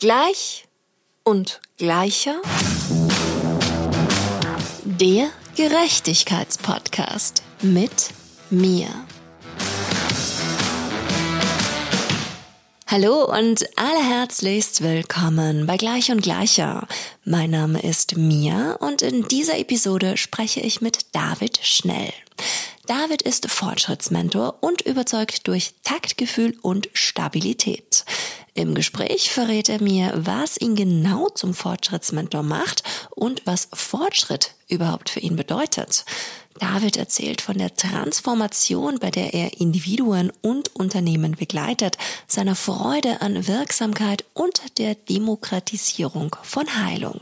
Gleich und gleicher. Der Gerechtigkeitspodcast mit mir. Hallo und allerherzlichst willkommen bei Gleich und Gleicher. Mein Name ist Mia und in dieser Episode spreche ich mit David Schnell. David ist Fortschrittsmentor und überzeugt durch Taktgefühl und Stabilität. Im Gespräch verrät er mir, was ihn genau zum Fortschrittsmentor macht und was Fortschritt überhaupt für ihn bedeutet. David erzählt von der Transformation, bei der er Individuen und Unternehmen begleitet, seiner Freude an Wirksamkeit und der Demokratisierung von Heilung.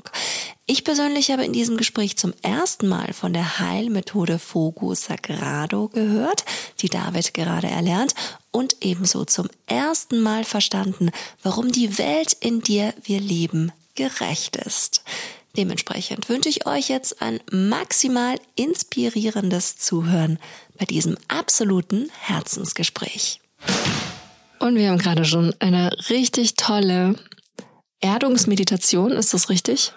Ich persönlich habe in diesem Gespräch zum ersten Mal von der Heilmethode Fogo Sagrado gehört, die David gerade erlernt, und ebenso zum ersten Mal verstanden, warum die Welt, in der wir leben, gerecht ist. Dementsprechend wünsche ich euch jetzt ein maximal inspirierendes Zuhören bei diesem absoluten Herzensgespräch. Und wir haben gerade schon eine richtig tolle Erdungsmeditation, ist das richtig?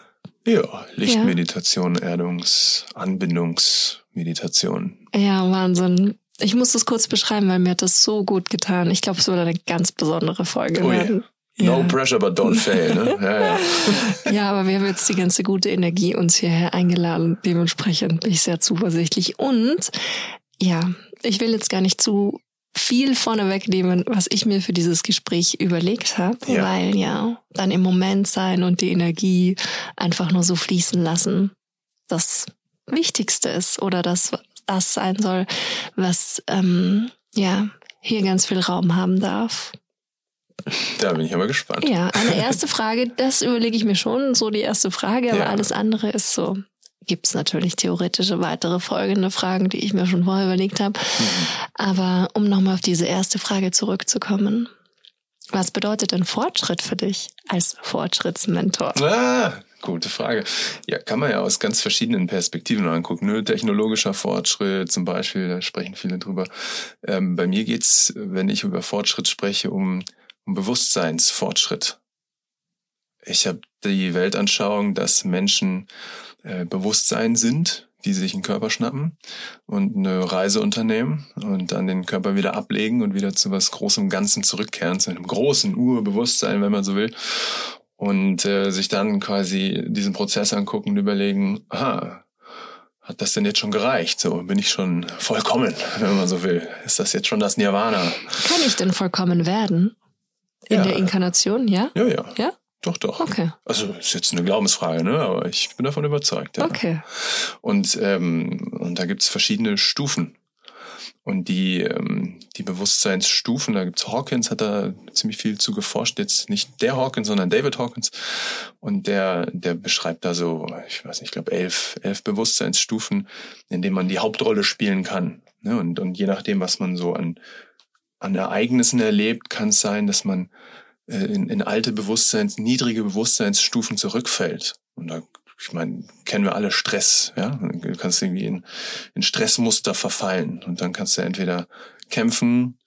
Ja, Lichtmeditation, ja. Erdungs-, Anbindungsmeditation. Ja, Wahnsinn. Ich muss das kurz beschreiben, weil mir hat das so gut getan. Ich glaube, es wurde eine ganz besondere Folge oh, werden. Yeah. No pressure, but don't fail. Ne? Ja, ja. ja, aber wir haben jetzt die ganze gute Energie uns hierher eingeladen. Dementsprechend bin ich sehr zuversichtlich. Und ja, ich will jetzt gar nicht zu viel vorne wegnehmen, was ich mir für dieses Gespräch überlegt habe, ja. weil ja, dann im Moment sein und die Energie einfach nur so fließen lassen, das Wichtigste ist oder das, das sein soll, was ähm, ja hier ganz viel Raum haben darf. Da bin ich aber gespannt. Ja, eine erste Frage, das überlege ich mir schon, so die erste Frage, aber ja. alles andere ist so. Gibt es natürlich theoretische weitere folgende Fragen, die ich mir schon vorher überlegt habe. Mhm. Aber um nochmal auf diese erste Frage zurückzukommen. Was bedeutet denn Fortschritt für dich als Fortschrittsmentor? Ah, gute Frage. Ja, kann man ja aus ganz verschiedenen Perspektiven angucken. Ne? Technologischer Fortschritt zum Beispiel, da sprechen viele drüber. Ähm, bei mir geht's, wenn ich über Fortschritt spreche, um um Bewusstseinsfortschritt. Ich habe die Weltanschauung, dass Menschen äh, Bewusstsein sind, die sich einen Körper schnappen und eine Reise unternehmen und dann den Körper wieder ablegen und wieder zu was Großem Ganzen zurückkehren, zu einem großen Urbewusstsein, wenn man so will. Und äh, sich dann quasi diesen Prozess angucken und überlegen, aha, hat das denn jetzt schon gereicht? So bin ich schon vollkommen, wenn man so will. Ist das jetzt schon das Nirvana? Kann ich denn vollkommen werden? In ja. der Inkarnation, ja? Ja, ja. Ja? Doch, doch. Okay. Also ist jetzt eine Glaubensfrage, ne? Aber ich bin davon überzeugt. Ja. Okay. Und, ähm, und da gibt's verschiedene Stufen. Und die, ähm, die Bewusstseinsstufen, da gibt's Hawkins, hat da ziemlich viel zu geforscht. Jetzt nicht der Hawkins, sondern David Hawkins. Und der, der beschreibt da so, ich weiß nicht, ich glaube elf, elf Bewusstseinsstufen, in denen man die Hauptrolle spielen kann. Ne? Und, und je nachdem, was man so an an Ereignissen erlebt, kann es sein, dass man äh, in, in alte Bewusstseins, niedrige Bewusstseinsstufen zurückfällt. Und da, ich meine, kennen wir alle Stress, ja? Du kannst irgendwie in, in Stressmuster verfallen und dann kannst du entweder kämpfen,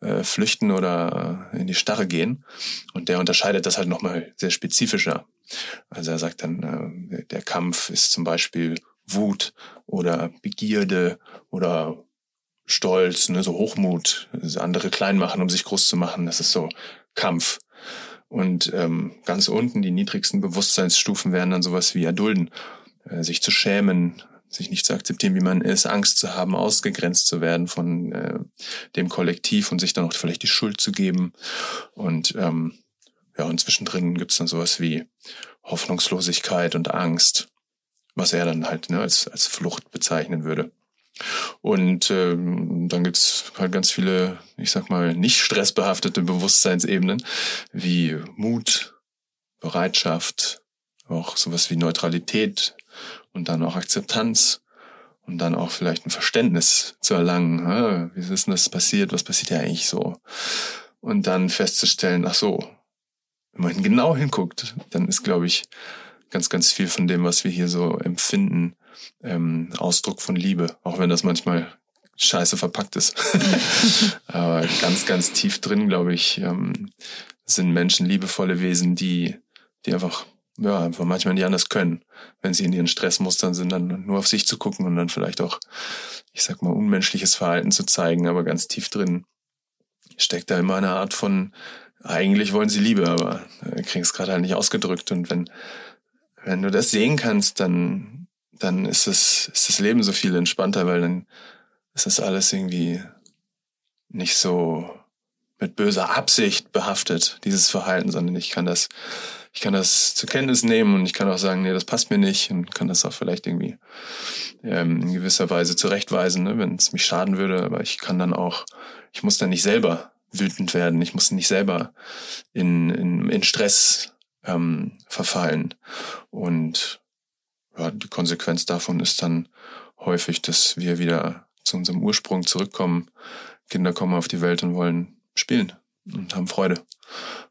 äh, flüchten oder in die Starre gehen. Und der unterscheidet das halt nochmal sehr spezifischer. Also er sagt dann, äh, der Kampf ist zum Beispiel Wut oder Begierde oder Stolz, ne, so Hochmut, andere klein machen, um sich groß zu machen. Das ist so Kampf. Und ähm, ganz unten, die niedrigsten Bewusstseinsstufen wären dann sowas wie Erdulden, äh, sich zu schämen, sich nicht zu akzeptieren, wie man ist, Angst zu haben, ausgegrenzt zu werden von äh, dem Kollektiv und sich dann auch vielleicht die Schuld zu geben. Und ähm, ja, und zwischendrin gibt's dann sowas wie Hoffnungslosigkeit und Angst, was er dann halt ne, als, als Flucht bezeichnen würde. Und ähm, dann gibt's halt ganz viele, ich sag mal, nicht stressbehaftete Bewusstseinsebenen, wie Mut, Bereitschaft, auch sowas wie Neutralität und dann auch Akzeptanz und dann auch vielleicht ein Verständnis zu erlangen. Ah, wie ist denn das passiert? Was passiert ja eigentlich so? Und dann festzustellen, ach so, wenn man genau hinguckt, dann ist, glaube ich, ganz, ganz viel von dem, was wir hier so empfinden, ähm, Ausdruck von Liebe, auch wenn das manchmal scheiße verpackt ist. Aber ganz, ganz tief drin, glaube ich, ähm, sind Menschen liebevolle Wesen, die, die einfach, ja, einfach manchmal nicht anders können, wenn sie in ihren Stressmustern sind, dann nur auf sich zu gucken und dann vielleicht auch, ich sag mal, unmenschliches Verhalten zu zeigen, aber ganz tief drin steckt da immer eine Art von, eigentlich wollen sie Liebe, aber kriegen es gerade halt nicht ausgedrückt. Und wenn, wenn du das sehen kannst, dann, dann ist es, ist das Leben so viel entspannter, weil dann ist das alles irgendwie nicht so mit böser Absicht behaftet, dieses Verhalten, sondern ich kann das, ich kann das zur Kenntnis nehmen und ich kann auch sagen, nee, das passt mir nicht und kann das auch vielleicht irgendwie ähm, in gewisser Weise zurechtweisen, ne, wenn es mich schaden würde. Aber ich kann dann auch, ich muss dann nicht selber wütend werden, ich muss nicht selber in, in, in Stress ähm, verfallen. Und ja, die Konsequenz davon ist dann häufig, dass wir wieder zu unserem Ursprung zurückkommen. Kinder kommen auf die Welt und wollen spielen und haben Freude.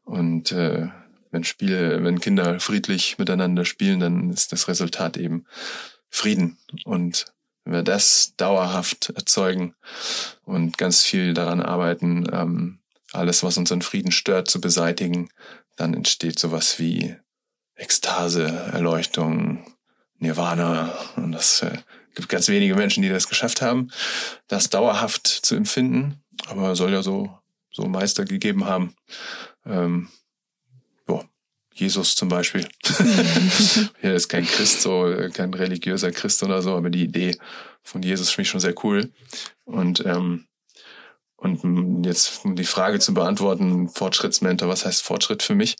Und äh, wenn Spiele, wenn Kinder friedlich miteinander spielen, dann ist das Resultat eben Frieden. Und wenn wir das dauerhaft erzeugen und ganz viel daran arbeiten, ähm, alles, was unseren Frieden stört, zu beseitigen, dann entsteht sowas wie Ekstase, Erleuchtung, Nirvana. Und das äh, gibt ganz wenige Menschen, die das geschafft haben, das dauerhaft zu empfinden. Aber soll ja so, so Meister gegeben haben. Ähm, jo, Jesus zum Beispiel. er ist kein Christ, so kein religiöser Christ oder so, aber die Idee von Jesus finde ich schon sehr cool. Und ähm, und jetzt um die Frage zu beantworten, Fortschrittsmentor, was heißt Fortschritt für mich?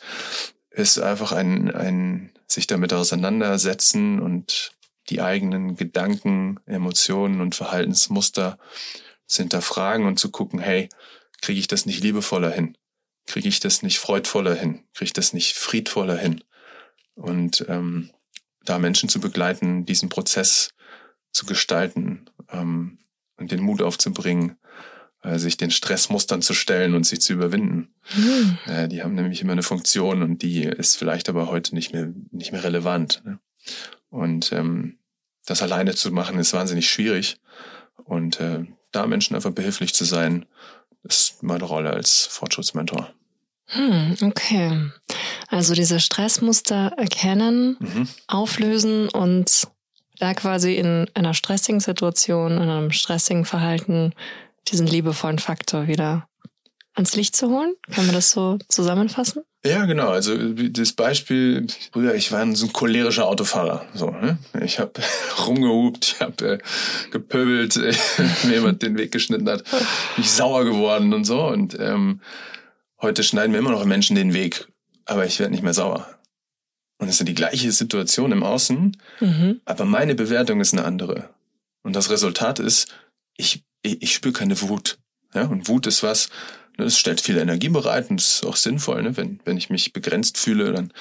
Ist einfach ein, ein sich damit auseinandersetzen und die eigenen Gedanken, Emotionen und Verhaltensmuster zu hinterfragen und zu gucken, hey, kriege ich das nicht liebevoller hin? Kriege ich das nicht freudvoller hin? Kriege ich das nicht friedvoller hin? Und ähm, da Menschen zu begleiten, diesen Prozess zu gestalten ähm, und den Mut aufzubringen, sich den Stressmustern zu stellen und sie zu überwinden. Mhm. Äh, die haben nämlich immer eine Funktion und die ist vielleicht aber heute nicht mehr, nicht mehr relevant. Ne? Und ähm, das alleine zu machen, ist wahnsinnig schwierig. Und äh, da Menschen einfach behilflich zu sein, ist meine Rolle als Fortschrittsmentor. Hm, okay. Also diese Stressmuster erkennen, mhm. auflösen und da quasi in einer stressigen Situation, in einem stressigen Verhalten diesen liebevollen Faktor wieder ans Licht zu holen? Kann man das so zusammenfassen? Ja, genau. Also das Beispiel, früher, ich war so ein cholerischer Autofahrer. So, ne? Ich habe rumgehupt, ich habe äh, gepöbelt, mir jemand den Weg geschnitten hat, bin ich sauer geworden und so. Und ähm, heute schneiden mir immer noch Menschen den Weg, aber ich werde nicht mehr sauer. Und es ist die gleiche Situation im Außen, mhm. aber meine Bewertung ist eine andere. Und das Resultat ist, ich ich, ich spüre keine Wut. Ja, und Wut ist was, ne, es stellt viel Energie bereit und ist auch sinnvoll. Ne? Wenn, wenn ich mich begrenzt fühle, dann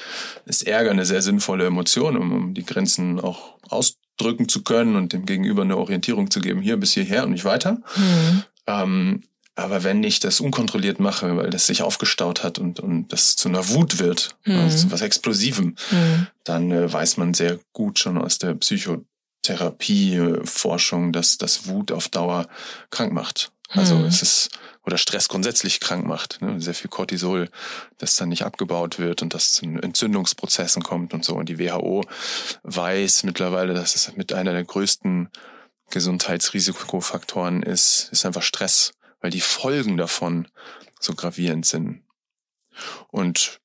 ist Ärger eine sehr sinnvolle Emotion, um, um die Grenzen auch ausdrücken zu können und dem Gegenüber eine Orientierung zu geben, hier bis hierher und nicht weiter. Mhm. Ähm, aber wenn ich das unkontrolliert mache, weil das sich aufgestaut hat und, und das zu einer Wut wird, mhm. also zu was Explosivem, mhm. dann äh, weiß man sehr gut schon aus der Psycho Therapieforschung, dass das Wut auf Dauer krank macht. Also mhm. es ist, oder Stress grundsätzlich krank macht. Ne? Sehr viel Cortisol, das dann nicht abgebaut wird und das zu Entzündungsprozessen kommt und so. Und die WHO weiß mittlerweile, dass es mit einer der größten Gesundheitsrisikofaktoren ist, ist einfach Stress, weil die Folgen davon so gravierend sind. Und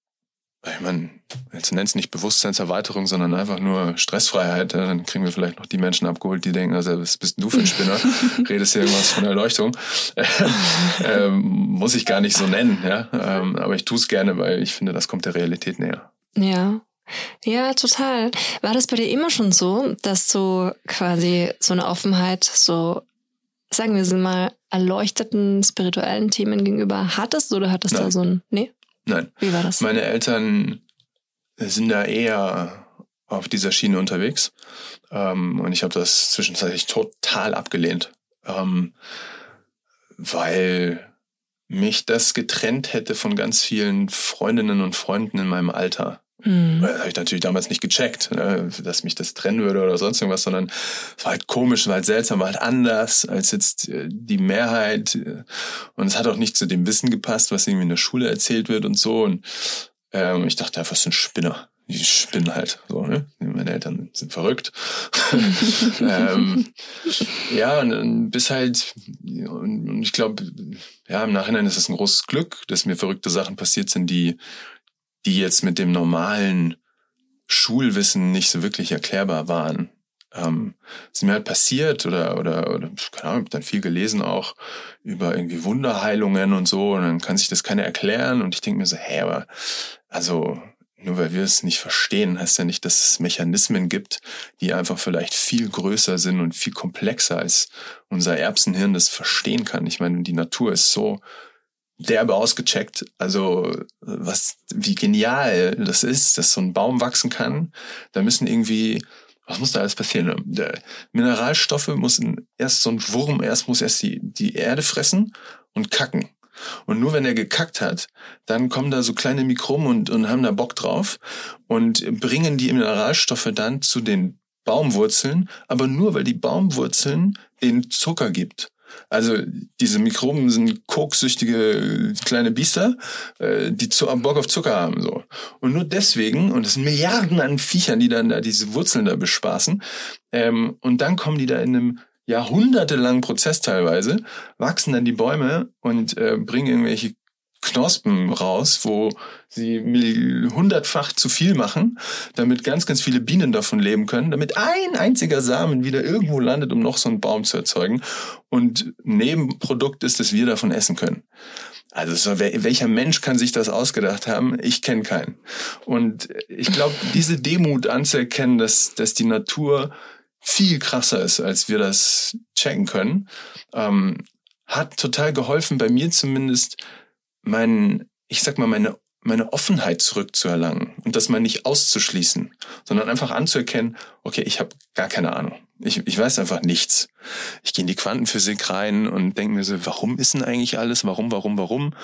ich meine, jetzt nennt es nicht Bewusstseinserweiterung, sondern einfach nur Stressfreiheit. Dann kriegen wir vielleicht noch die Menschen abgeholt, die denken, also was bist denn du für ein Spinner? Redest hier irgendwas von Erleuchtung. ähm, muss ich gar nicht so nennen, ja. Ähm, aber ich tue es gerne, weil ich finde, das kommt der Realität näher. Ja. Ja, total. War das bei dir immer schon so, dass du quasi so eine Offenheit, so, sagen wir mal, erleuchteten spirituellen Themen gegenüber hattest oder hattest du da so ein, nee? Nein. Wie war das? Meine Eltern sind da eher auf dieser Schiene unterwegs. Ähm, und ich habe das zwischenzeitlich total abgelehnt. Ähm, weil mich das getrennt hätte von ganz vielen Freundinnen und Freunden in meinem Alter. Mhm. Das habe ich natürlich damals nicht gecheckt, ne, dass mich das trennen würde oder sonst irgendwas, sondern es war halt komisch, war halt seltsam, war halt anders als jetzt äh, die Mehrheit. Und es hat auch nicht zu dem Wissen gepasst, was irgendwie in der Schule erzählt wird und so. Und ähm, ich dachte einfach, es ein Spinner. Die spinnen halt so, ne? Meine Eltern sind verrückt. ähm, ja, und, und bis halt, und ich glaube, ja, im Nachhinein ist es ein großes Glück, dass mir verrückte Sachen passiert sind, die die jetzt mit dem normalen Schulwissen nicht so wirklich erklärbar waren. Ähm, ist mir halt passiert oder, oder, oder keine Ahnung, dann viel gelesen auch über irgendwie Wunderheilungen und so und dann kann sich das keiner erklären und ich denke mir so, hä, aber also nur weil wir es nicht verstehen, heißt ja nicht, dass es Mechanismen gibt, die einfach vielleicht viel größer sind und viel komplexer als unser Erbsenhirn das verstehen kann. Ich meine, die Natur ist so derbe ausgecheckt. Also was, wie genial das ist, dass so ein Baum wachsen kann. Da müssen irgendwie, was muss da alles passieren? Der Mineralstoffe muss erst so ein Wurm, erst muss erst die, die Erde fressen und kacken. Und nur wenn er gekackt hat, dann kommen da so kleine Mikroben und, und haben da Bock drauf und bringen die Mineralstoffe dann zu den Baumwurzeln, aber nur weil die Baumwurzeln den Zucker gibt. Also diese Mikroben sind koksüchtige kleine Biester, äh, die zu, Bock auf Zucker haben. so. Und nur deswegen, und es sind Milliarden an Viechern, die dann da diese Wurzeln da bespaßen, ähm, und dann kommen die da in einem jahrhundertelangen Prozess teilweise, wachsen dann die Bäume und äh, bringen irgendwelche Knospen raus, wo sie hundertfach zu viel machen, damit ganz, ganz viele Bienen davon leben können, damit ein einziger Samen wieder irgendwo landet, um noch so einen Baum zu erzeugen. Und Nebenprodukt ist, dass wir davon essen können. Also so, welcher Mensch kann sich das ausgedacht haben? Ich kenne keinen. Und ich glaube, diese Demut anzuerkennen, dass, dass die Natur viel krasser ist, als wir das checken können, ähm, hat total geholfen, bei mir zumindest, mein, ich sag mal, meine, meine Offenheit zurückzuerlangen und das mal nicht auszuschließen, sondern einfach anzuerkennen, okay, ich habe gar keine Ahnung. Ich, ich weiß einfach nichts. Ich gehe in die Quantenphysik rein und denke mir so, warum ist denn eigentlich alles? Warum, warum, warum?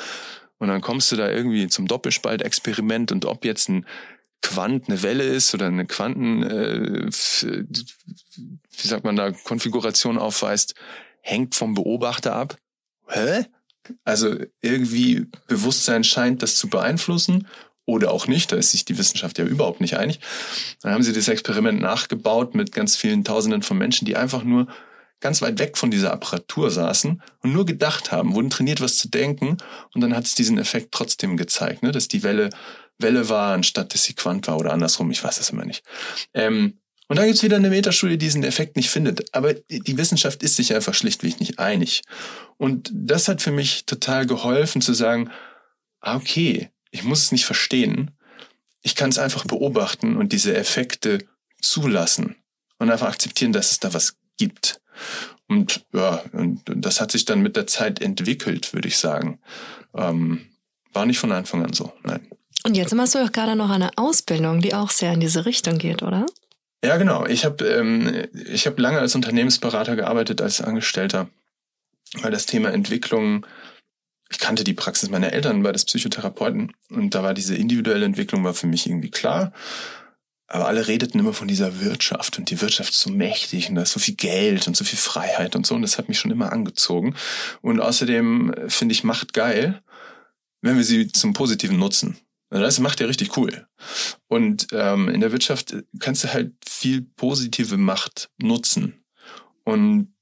Und dann kommst du da irgendwie zum Doppelspaltexperiment und ob jetzt ein Quant eine Welle ist oder eine Quanten, äh, wie sagt man da, Konfiguration aufweist, hängt vom Beobachter ab. Hä? Also irgendwie Bewusstsein scheint das zu beeinflussen oder auch nicht. Da ist sich die Wissenschaft ja überhaupt nicht einig. Dann haben sie das Experiment nachgebaut mit ganz vielen Tausenden von Menschen, die einfach nur ganz weit weg von dieser Apparatur saßen und nur gedacht haben, wurden trainiert, was zu denken. Und dann hat es diesen Effekt trotzdem gezeigt, ne, dass die Welle Welle war, anstatt dass sie Quant war oder andersrum. Ich weiß es immer nicht. Ähm, und dann gibt's wieder eine Metastudie, die diesen Effekt nicht findet. Aber die Wissenschaft ist sich einfach schlichtweg nicht einig. Und das hat für mich total geholfen zu sagen, ah, okay, ich muss es nicht verstehen. Ich kann es einfach beobachten und diese Effekte zulassen und einfach akzeptieren, dass es da was gibt. Und ja, und das hat sich dann mit der Zeit entwickelt, würde ich sagen. Ähm, war nicht von Anfang an so, nein. Und jetzt machst du doch gerade noch eine Ausbildung, die auch sehr in diese Richtung geht, oder? Ja, genau. Ich habe ähm, ich hab lange als Unternehmensberater gearbeitet, als Angestellter, weil das Thema Entwicklung, ich kannte die Praxis meiner Eltern bei des Psychotherapeuten und da war diese individuelle Entwicklung war für mich irgendwie klar. Aber alle redeten immer von dieser Wirtschaft und die Wirtschaft ist so mächtig und da ist so viel Geld und so viel Freiheit und so und das hat mich schon immer angezogen. Und außerdem finde ich Macht geil, wenn wir sie zum Positiven nutzen. Das macht ja richtig cool. Und ähm, in der Wirtschaft kannst du halt viel positive Macht nutzen. Und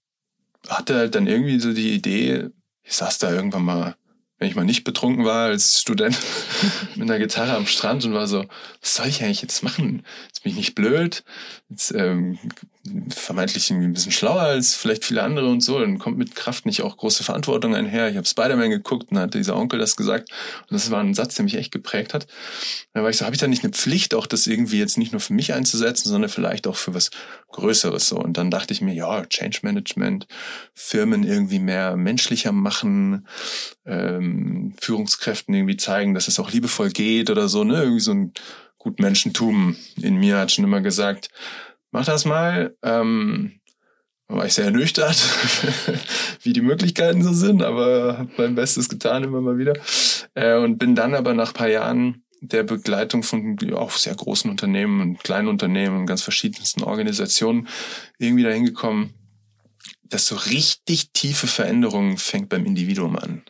hatte halt dann irgendwie so die Idee, ich saß da irgendwann mal, wenn ich mal nicht betrunken war als Student, mit einer Gitarre am Strand und war so, was soll ich eigentlich jetzt machen? Jetzt bin ich nicht blöd, jetzt ähm, vermeintlich irgendwie ein bisschen schlauer als vielleicht viele andere und so, dann kommt mit Kraft nicht auch große Verantwortung einher. Ich habe Spider-Man geguckt und hat dieser Onkel das gesagt und das war ein Satz, der mich echt geprägt hat. Da war ich so, habe ich da nicht eine Pflicht, auch das irgendwie jetzt nicht nur für mich einzusetzen, sondern vielleicht auch für was Größeres so. Und dann dachte ich mir, ja, Change Management, Firmen irgendwie mehr menschlicher machen, ähm, Führungskräften irgendwie zeigen, dass es auch liebevoll geht oder so, ne? Irgendwie so ein Gutmenschentum in mir hat schon immer gesagt, mach das mal. Ähm, war ich sehr ernüchtert, wie die Möglichkeiten so sind, aber habe mein Bestes getan immer mal wieder. Äh, und bin dann aber nach paar Jahren der Begleitung von auch sehr großen Unternehmen und kleinen Unternehmen und ganz verschiedensten Organisationen irgendwie dahin gekommen, dass so richtig tiefe Veränderungen fängt beim Individuum an.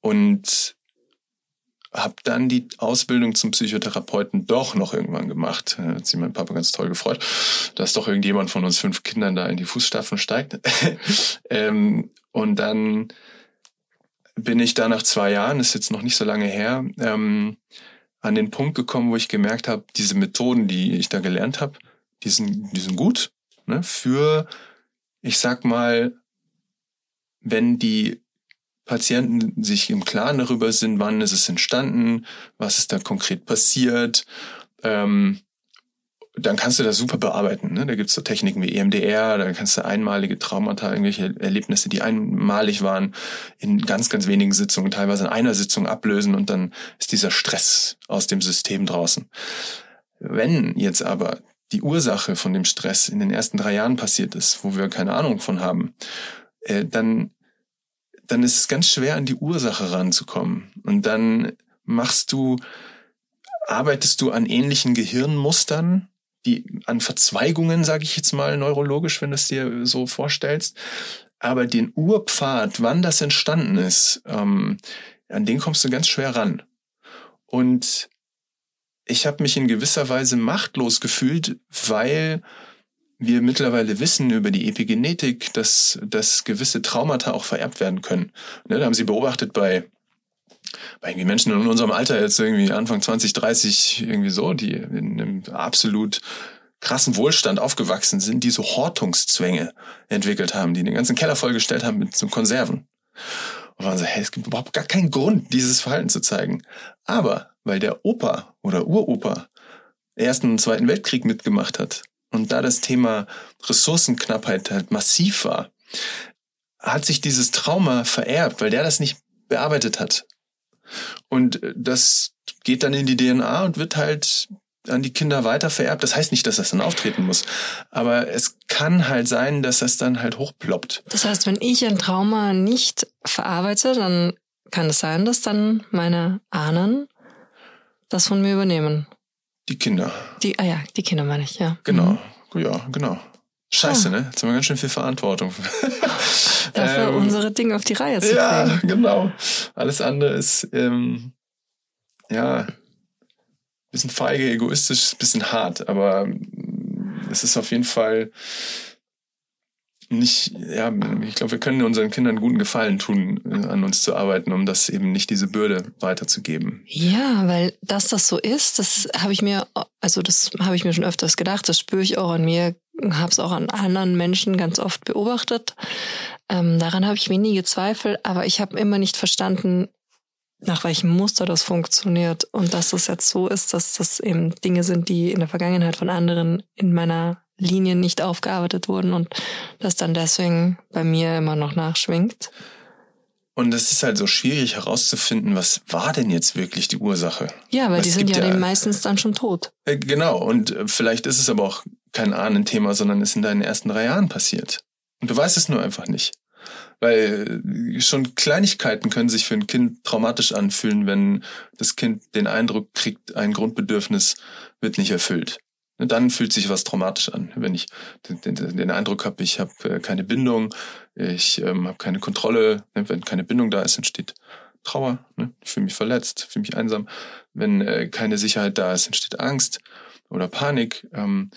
Und habe dann die Ausbildung zum Psychotherapeuten doch noch irgendwann gemacht. Da hat sich mein Papa ganz toll gefreut, dass doch irgendjemand von uns fünf Kindern da in die Fußstapfen steigt. ähm, und dann bin ich da nach zwei Jahren, ist jetzt noch nicht so lange her, ähm, an den Punkt gekommen, wo ich gemerkt habe, diese Methoden, die ich da gelernt habe, die sind, die sind gut ne, für, ich sag mal, wenn die Patienten sich im Klaren darüber sind, wann ist es entstanden, was ist da konkret passiert, ähm, dann kannst du das super bearbeiten. Ne? Da gibt's so Techniken wie EMDR, da kannst du einmalige Traumata, irgendwelche Erlebnisse, die einmalig waren, in ganz, ganz wenigen Sitzungen, teilweise in einer Sitzung ablösen und dann ist dieser Stress aus dem System draußen. Wenn jetzt aber die Ursache von dem Stress in den ersten drei Jahren passiert ist, wo wir keine Ahnung von haben, äh, dann dann ist es ganz schwer, an die Ursache ranzukommen. Und dann machst du, arbeitest du an ähnlichen Gehirnmustern, die an Verzweigungen, sage ich jetzt mal, neurologisch, wenn du es dir so vorstellst. Aber den Urpfad, wann das entstanden ist, ähm, an den kommst du ganz schwer ran. Und ich habe mich in gewisser Weise machtlos gefühlt, weil wir mittlerweile wissen über die Epigenetik, dass, dass gewisse Traumata auch vererbt werden können. Ne, da haben sie beobachtet bei, bei irgendwie Menschen in unserem Alter, jetzt irgendwie Anfang 20, 30, irgendwie so, die in einem absolut krassen Wohlstand aufgewachsen sind, die so Hortungszwänge entwickelt haben, die den ganzen Keller vollgestellt haben mit so Konserven. Und waren so, hey, es gibt überhaupt gar keinen Grund, dieses Verhalten zu zeigen. Aber weil der Opa oder Uropa Ersten und Zweiten Weltkrieg mitgemacht hat und da das Thema Ressourcenknappheit halt massiv war, hat sich dieses Trauma vererbt, weil der das nicht bearbeitet hat. Und das geht dann in die DNA und wird halt an die Kinder weiter vererbt. Das heißt nicht, dass das dann auftreten muss. Aber es kann halt sein, dass das dann halt hochploppt. Das heißt, wenn ich ein Trauma nicht verarbeite, dann kann es sein, dass dann meine Ahnen das von mir übernehmen. Die Kinder. Die, ah ja, die Kinder meine ich, ja. Genau, mhm. ja, genau. Scheiße, ah. ne? Jetzt haben wir ganz schön viel Verantwortung. Dafür ähm, unsere Dinge auf die Reihe zu ja, kriegen. Ja, genau. Alles andere ist, ähm, ja, bisschen feige, egoistisch, bisschen hart, aber es ist auf jeden Fall nicht, ja, ich glaube, wir können unseren Kindern guten Gefallen tun, äh, an uns zu arbeiten, um das eben nicht diese Bürde weiterzugeben. Ja, weil dass das so ist, das habe ich mir, also das habe ich mir schon öfters gedacht, das spüre ich auch an mir, habe es auch an anderen Menschen ganz oft beobachtet. Ähm, daran habe ich wenige Zweifel, aber ich habe immer nicht verstanden, nach welchem Muster das funktioniert und dass es jetzt so ist, dass das eben Dinge sind, die in der Vergangenheit von anderen in meiner Linien nicht aufgearbeitet wurden und das dann deswegen bei mir immer noch nachschwingt. Und es ist halt so schwierig herauszufinden, was war denn jetzt wirklich die Ursache? Ja, weil was die sind ja, ja meistens dann schon tot. Äh, genau, und äh, vielleicht ist es aber auch kein Ahnenthema, sondern ist in deinen ersten drei Jahren passiert. Und du weißt es nur einfach nicht. Weil äh, schon Kleinigkeiten können sich für ein Kind traumatisch anfühlen, wenn das Kind den Eindruck kriegt, ein Grundbedürfnis wird nicht erfüllt. Dann fühlt sich was traumatisch an, wenn ich den, den, den Eindruck habe, ich habe äh, keine Bindung, ich ähm, habe keine Kontrolle. Ne? Wenn keine Bindung da ist, entsteht Trauer. Ne? Ich fühle mich verletzt, fühle mich einsam. Wenn äh, keine Sicherheit da ist, entsteht Angst oder Panik. Ähm,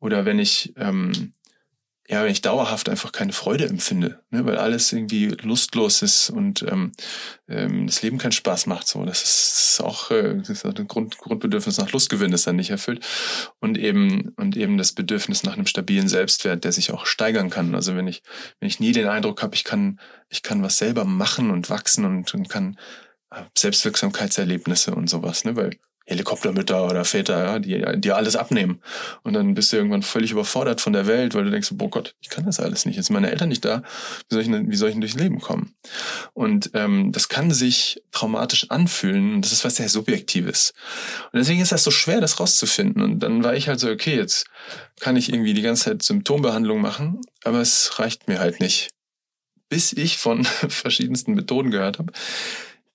oder wenn ich ähm, ja, wenn ich dauerhaft einfach keine Freude empfinde, ne, weil alles irgendwie lustlos ist und ähm, ähm, das Leben keinen Spaß macht. So, das ist, auch äh, das ist ein Grund, Grundbedürfnis nach Lustgewinn ist dann nicht erfüllt und eben und eben das Bedürfnis nach einem stabilen Selbstwert, der sich auch steigern kann. Also wenn ich wenn ich nie den Eindruck habe, ich kann ich kann was selber machen und wachsen und, und kann äh, Selbstwirksamkeitserlebnisse und sowas, ne, weil Helikoptermütter oder Väter, ja, die dir alles abnehmen. Und dann bist du irgendwann völlig überfordert von der Welt, weil du denkst, boah Gott, ich kann das alles nicht. Jetzt sind meine Eltern nicht da. Wie soll ich, denn, wie soll ich denn durchs Leben kommen? Und ähm, das kann sich traumatisch anfühlen. Das ist was sehr Subjektives. Und deswegen ist das so schwer, das rauszufinden. Und dann war ich halt so, okay, jetzt kann ich irgendwie die ganze Zeit Symptombehandlung machen, aber es reicht mir halt nicht. Bis ich von verschiedensten Methoden gehört habe,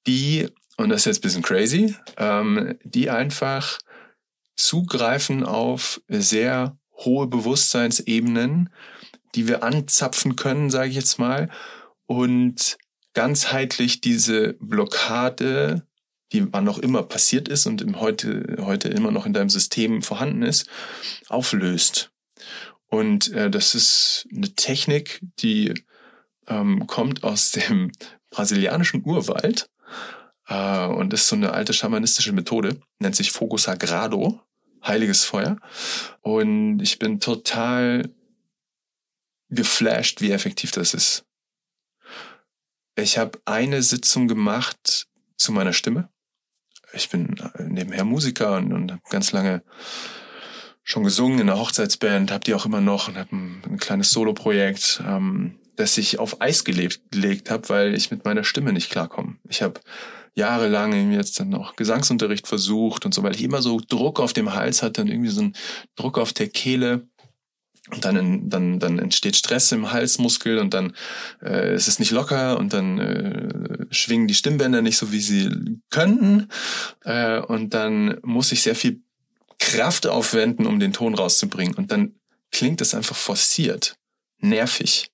die und das ist jetzt ein bisschen crazy, ähm, die einfach zugreifen auf sehr hohe Bewusstseinsebenen, die wir anzapfen können, sage ich jetzt mal, und ganzheitlich diese Blockade, die wann noch immer passiert ist und im heute, heute immer noch in deinem System vorhanden ist, auflöst. Und äh, das ist eine Technik, die ähm, kommt aus dem brasilianischen Urwald äh, und ist so eine alte schamanistische Methode, nennt sich Fogo Sagrado, heiliges Feuer. Und ich bin total geflasht, wie effektiv das ist. Ich habe eine Sitzung gemacht zu meiner Stimme. Ich bin nebenher Musiker und, und habe ganz lange schon gesungen in der Hochzeitsband, habe die auch immer noch und habe ein, ein, kleines Soloprojekt, ähm, das ich auf Eis gelegt, gelegt habe, weil ich mit meiner Stimme nicht klarkomme. Ich habe jahrelang jetzt dann noch Gesangsunterricht versucht und so, weil ich immer so Druck auf dem Hals hatte und irgendwie so einen Druck auf der Kehle. Und dann, dann, dann entsteht Stress im Halsmuskel und dann äh, ist es nicht locker und dann äh, schwingen die Stimmbänder nicht so, wie sie könnten. Äh, und dann muss ich sehr viel Kraft aufwenden, um den Ton rauszubringen. Und dann klingt es einfach forciert, nervig.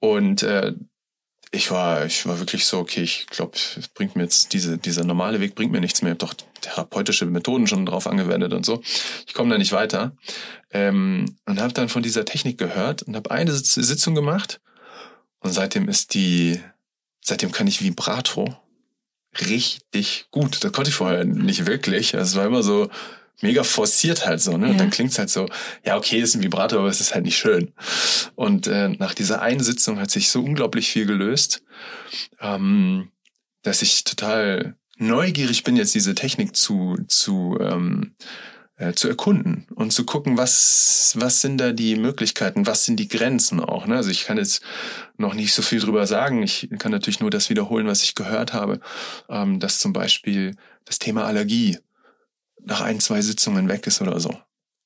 Und äh, ich war, ich war wirklich so, okay, ich glaube, bringt mir jetzt diese, dieser normale Weg bringt mir nichts mehr. Ich habe doch therapeutische Methoden schon drauf angewendet und so. Ich komme da nicht weiter. Ähm, und habe dann von dieser Technik gehört und habe eine Sitzung gemacht. Und seitdem ist die, seitdem kann ich Vibrato richtig gut. Das konnte ich vorher nicht wirklich. Also es war immer so, mega forciert halt so, ne? Ja. Und dann klingt's halt so, ja, okay, ist ein Vibrator, aber es ist halt nicht schön. Und äh, nach dieser einen Sitzung hat sich so unglaublich viel gelöst, ähm, dass ich total neugierig bin, jetzt diese Technik zu, zu, ähm, äh, zu erkunden und zu gucken, was, was sind da die Möglichkeiten, was sind die Grenzen auch. Ne? Also ich kann jetzt noch nicht so viel drüber sagen. Ich kann natürlich nur das wiederholen, was ich gehört habe, ähm, dass zum Beispiel das Thema Allergie nach ein, zwei Sitzungen weg ist oder so.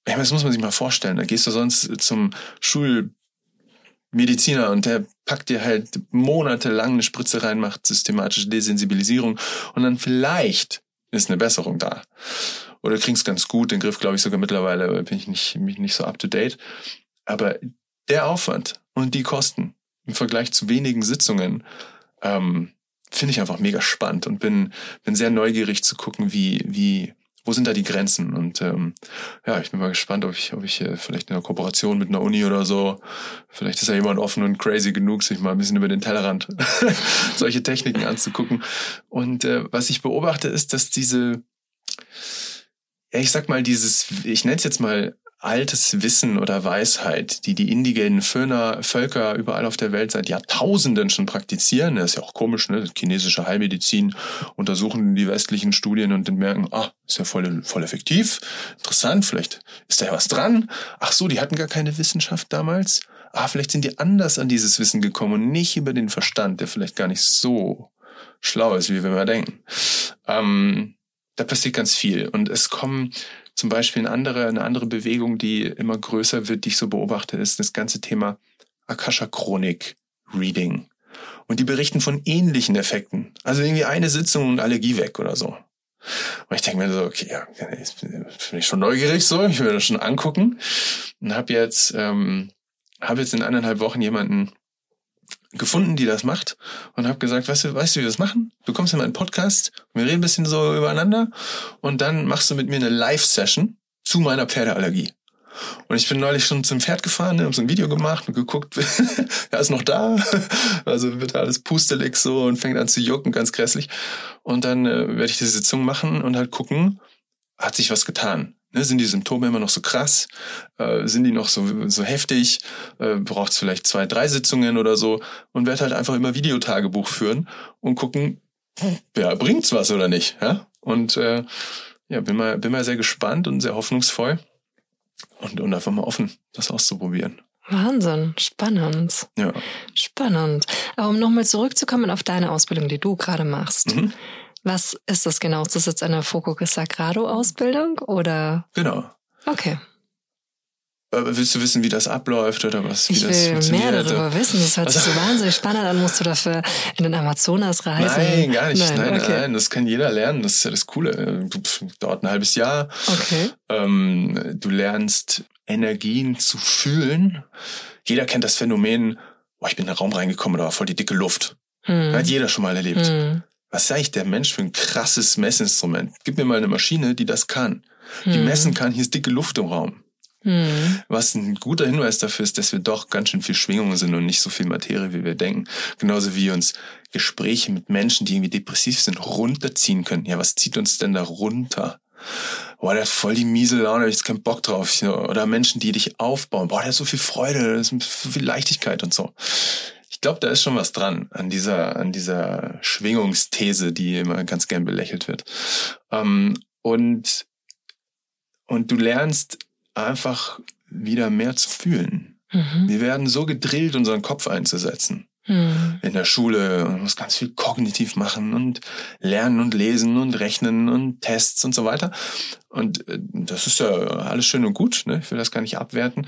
Ich meine, das muss man sich mal vorstellen. Da gehst du sonst zum Schulmediziner und der packt dir halt monatelang eine Spritze rein, macht systematische Desensibilisierung und dann vielleicht ist eine Besserung da. Oder kriegst ganz gut den Griff, glaube ich sogar mittlerweile, bin ich nicht, mich nicht so up to date. Aber der Aufwand und die Kosten im Vergleich zu wenigen Sitzungen ähm, finde ich einfach mega spannend und bin, bin sehr neugierig zu gucken, wie, wie wo sind da die Grenzen? Und ähm, ja, ich bin mal gespannt, ob ich, ob ich äh, vielleicht in einer Kooperation mit einer Uni oder so, vielleicht ist ja jemand offen und crazy genug, sich mal ein bisschen über den Tellerrand solche Techniken anzugucken. Und äh, was ich beobachte, ist, dass diese, ja, ich sag mal, dieses, ich nenne es jetzt mal altes Wissen oder Weisheit, die die indigenen Völker überall auf der Welt seit Jahrtausenden schon praktizieren. Das ist ja auch komisch, ne? Chinesische Heilmedizin untersuchen die westlichen Studien und dann merken, ah, ist ja voll, voll effektiv, interessant, vielleicht ist da ja was dran. Ach so, die hatten gar keine Wissenschaft damals. Ah, vielleicht sind die anders an dieses Wissen gekommen und nicht über den Verstand, der vielleicht gar nicht so schlau ist, wie wir mal denken. Ähm, da passiert ganz viel und es kommen zum Beispiel eine andere, eine andere Bewegung, die immer größer wird, die ich so beobachte, ist das ganze Thema Akasha-Chronik-Reading. Und die berichten von ähnlichen Effekten. Also irgendwie eine Sitzung und Allergie weg oder so. Und ich denke mir so, okay, ja, bin ich schon neugierig so, ich will das schon angucken. Und habe jetzt, ähm, habe jetzt in eineinhalb Wochen jemanden gefunden, die das macht und habe gesagt, weißt du, weißt du, wie wir das machen? Du kommst in meinen Podcast, wir reden ein bisschen so übereinander und dann machst du mit mir eine Live-Session zu meiner Pferdeallergie. Und ich bin neulich schon zum Pferd gefahren, ne, habe so ein Video gemacht und geguckt, er ist noch da. Also wird alles pustelig so und fängt an zu jucken, ganz grässlich. Und dann äh, werde ich diese Sitzung machen und halt gucken, hat sich was getan. Ne, sind die Symptome immer noch so krass? Äh, sind die noch so, so heftig? Äh, Braucht es vielleicht zwei, drei Sitzungen oder so? Und werde halt einfach immer Videotagebuch führen und gucken, ja, bringt's was oder nicht? Ja? Und äh, ja, bin mal, bin mal sehr gespannt und sehr hoffnungsvoll und, und einfach mal offen, das auszuprobieren. Wahnsinn, spannend. Ja. Spannend. Aber um nochmal zurückzukommen auf deine Ausbildung, die du gerade machst. Mhm. Was ist das genau? Ist das jetzt eine Foco Sagrado Ausbildung oder? Genau. Okay. willst du wissen, wie das abläuft oder was? Wie ich will mehr darüber wissen. Das hört sich so wahnsinnig spannend an. Musst du dafür in den Amazonas reisen? Nein, gar nicht. Nein, nein, okay. nein, das kann jeder lernen. Das ist ja das Coole. Du, dauert ein halbes Jahr. Okay. Ähm, du lernst Energien zu fühlen. Jeder kennt das Phänomen, boah, ich bin in den Raum reingekommen, da war voll die dicke Luft. Hm. Hat jeder schon mal erlebt. Hm. Was ist eigentlich der Mensch für ein krasses Messinstrument? Gib mir mal eine Maschine, die das kann. Die Hm. messen kann, hier ist dicke Luft im Raum. Hm. Was ein guter Hinweis dafür ist, dass wir doch ganz schön viel Schwingungen sind und nicht so viel Materie, wie wir denken. Genauso wie uns Gespräche mit Menschen, die irgendwie depressiv sind, runterziehen können. Ja, was zieht uns denn da runter? Boah, der hat voll die miese Laune, hab ich jetzt keinen Bock drauf. Oder Menschen, die dich aufbauen. Boah, der hat so viel Freude, so viel Leichtigkeit und so. Ich glaube, da ist schon was dran an dieser, an dieser Schwingungsthese, die immer ganz gern belächelt wird. Ähm, und, und du lernst einfach wieder mehr zu fühlen. Mhm. Wir werden so gedrillt, unseren Kopf einzusetzen. Hm. In der Schule, man muss ganz viel kognitiv machen und lernen und lesen und rechnen und Tests und so weiter. Und äh, das ist ja alles schön und gut, ne? ich will das gar nicht abwerten.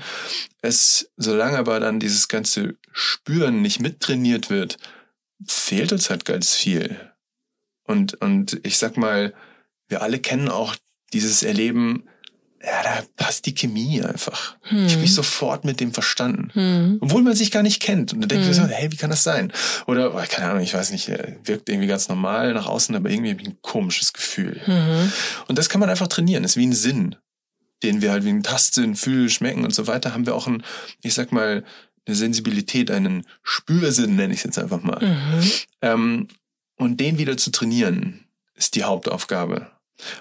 Es, solange aber dann dieses ganze Spüren nicht mittrainiert wird, fehlt uns halt ganz viel. Und, und ich sag mal, wir alle kennen auch dieses Erleben, ja, da passt die Chemie einfach. Hm. Ich habe mich sofort mit dem verstanden. Hm. Obwohl man sich gar nicht kennt. Und dann denkt man Mhm. so, hey, wie kann das sein? Oder, oh, keine Ahnung, ich weiß nicht, er wirkt irgendwie ganz normal nach außen, aber irgendwie habe ich ein komisches Gefühl. Mhm. Und das kann man einfach trainieren. Das ist wie ein Sinn, den wir halt wie ein Tastsinn, Fühl, Schmecken und so weiter, haben wir auch ein, ich sag mal, eine Sensibilität, einen Spürsinn, nenne ich es jetzt einfach mal. Mhm. Ähm, und den wieder zu trainieren, ist die Hauptaufgabe.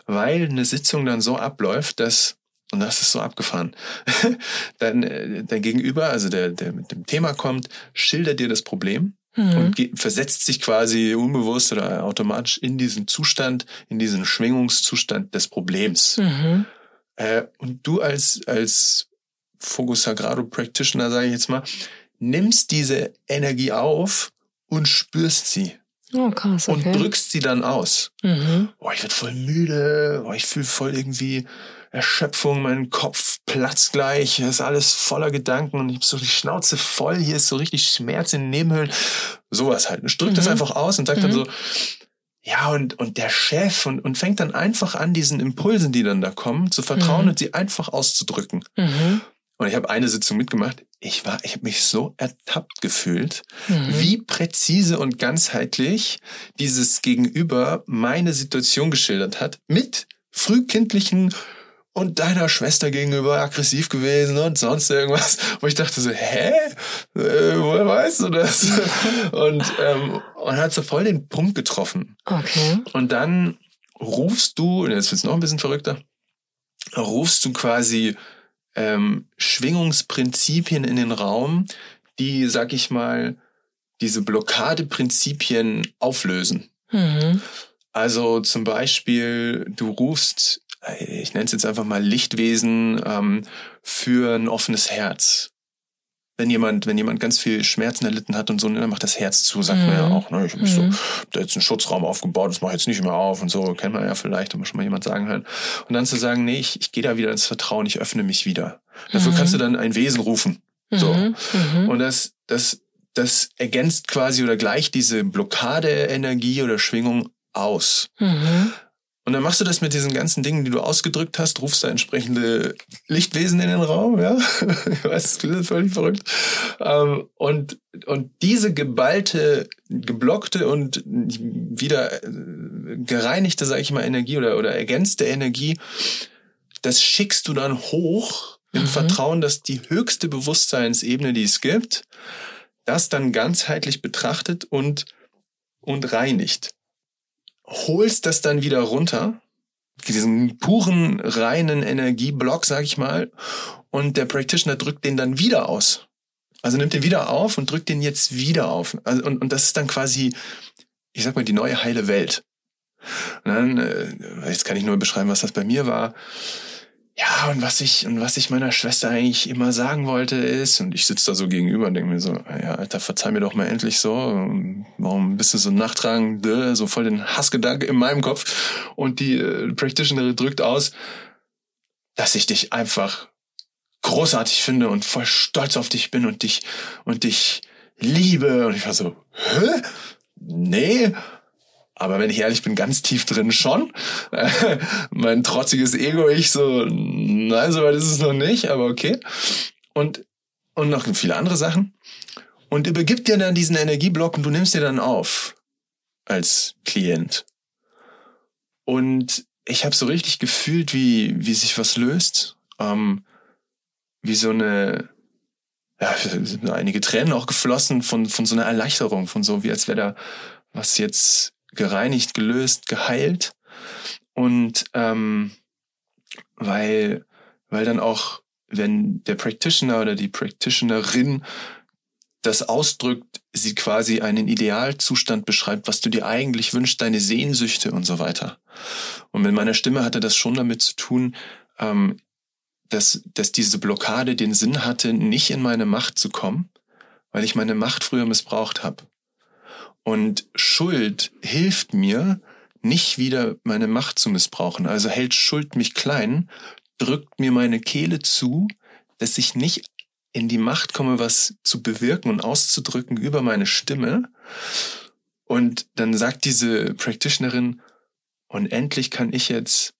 Weil eine Sitzung dann so abläuft, dass, und das ist so abgefahren, dann äh, dein Gegenüber, also der, der mit dem Thema kommt, schildert dir das Problem Mhm. und ge- versetzt sich quasi unbewusst oder automatisch in diesen Zustand, in diesen Schwingungszustand des Problems. Mhm. Äh, und du als, als Focus Sagrado Practitioner, sage ich jetzt mal, nimmst diese Energie auf und spürst sie Oh, krass, okay. und drückst sie dann aus. Mhm. Boah, ich werd voll müde, boah, ich fühle voll irgendwie Erschöpfung, mein Kopf platzt gleich, ist alles voller Gedanken und ich hab so die Schnauze voll, hier ist so richtig Schmerz in den Nebenhöhlen. Sowas halt. Ich drück das Mhm. einfach aus und sag dann Mhm. so, ja, und, und der Chef und, und fängt dann einfach an, diesen Impulsen, die dann da kommen, zu vertrauen Mhm. und sie einfach auszudrücken. Und ich habe eine Sitzung mitgemacht. Ich war, ich habe mich so ertappt gefühlt, Mhm. wie präzise und ganzheitlich dieses Gegenüber meine Situation geschildert hat, mit frühkindlichen und deiner Schwester gegenüber aggressiv gewesen und sonst irgendwas, wo ich dachte so, hä? Äh, woher weißt du das? und, ähm, und hat so voll den Punkt getroffen. Okay. Und dann rufst du, und jetzt wird's noch ein bisschen verrückter, rufst du quasi ähm, Schwingungsprinzipien in den Raum, die, sag ich mal, diese Blockadeprinzipien auflösen. Mhm. Also zum Beispiel, du rufst, äh, ich nenne es jetzt einfach mal Lichtwesen ähm, für ein offenes Herz. Wenn jemand, wenn jemand ganz viel Schmerzen erlitten hat und so, ne, dann macht das Herz zu, sagt man ja Mhm. auch. Ne? Ich habe mich so, Mhm. hab da jetzt einen Schutzraum aufgebaut, das mache ich jetzt nicht mehr auf und so, kennt man ja vielleicht, aber schon mal jemand sagen hören. Und dann zu sagen, nee, ich, ich gehe da wieder ins Vertrauen, ich öffne mich wieder. Dafür Mhm. kannst du dann ein Wesen rufen. So. Mhm. Mhm. Und das, das, das ergänzt quasi oder gleicht diese Blockade-Energie oder Schwingung aus. Und dann machst du das mit diesen ganzen Dingen, die du ausgedrückt hast, rufst da entsprechende Lichtwesen in den Raum, ja. Ich weiß, das klingt völlig verrückt. Ähm, Und, und diese geballte, geblockte und wieder äh, gereinigte, sag ich mal, Energie oder, oder ergänzte Energie, das schickst du dann hoch im Mhm. Vertrauen, dass die höchste Bewusstseinsebene, die es gibt, das dann ganzheitlich betrachtet und, und reinigt holst das dann wieder runter, diesen puren, reinen Energieblock, sag ich mal, und der Practitioner drückt den dann wieder aus. Also nimmt den wieder auf und drückt den jetzt wieder auf. Also, und, und das ist dann quasi, ich sag mal, die neue heile Welt. Und dann, äh, jetzt kann ich nur beschreiben, was das bei mir war. Ja, und was ich, und was ich meiner Schwester eigentlich immer sagen wollte ist, und ich sitze da so gegenüber und denke mir so, ja, Alter, verzeih mir doch mal endlich so. Warum bist du so nachtragend, so voll den Hassgedanke in meinem Kopf? Und die äh, Practitioner drückt aus, dass ich dich einfach großartig finde und voll stolz auf dich bin und dich und dich liebe. Und ich war so, hä? Nee. Aber wenn ich ehrlich bin, ganz tief drin schon. mein trotziges Ego, ich so, nein, so weit ist es noch nicht, aber okay. Und, und noch viele andere Sachen. Und übergibt dir dann diesen Energieblock und du nimmst dir dann auf als Klient. Und ich habe so richtig gefühlt, wie, wie sich was löst. Ähm, wie so eine, ja, sind einige Tränen auch geflossen von, von so einer Erleichterung, von so, wie als wäre da was jetzt gereinigt, gelöst, geheilt. Und ähm, weil, weil dann auch, wenn der Practitioner oder die Practitionerin das ausdrückt, sie quasi einen Idealzustand beschreibt, was du dir eigentlich wünschst, deine Sehnsüchte und so weiter. Und mit meiner Stimme hatte das schon damit zu tun, ähm, dass, dass diese Blockade den Sinn hatte, nicht in meine Macht zu kommen, weil ich meine Macht früher missbraucht habe. Und Schuld hilft mir, nicht wieder meine Macht zu missbrauchen. Also hält Schuld mich klein, drückt mir meine Kehle zu, dass ich nicht in die Macht komme, was zu bewirken und auszudrücken über meine Stimme. Und dann sagt diese Practitionerin, und endlich kann ich jetzt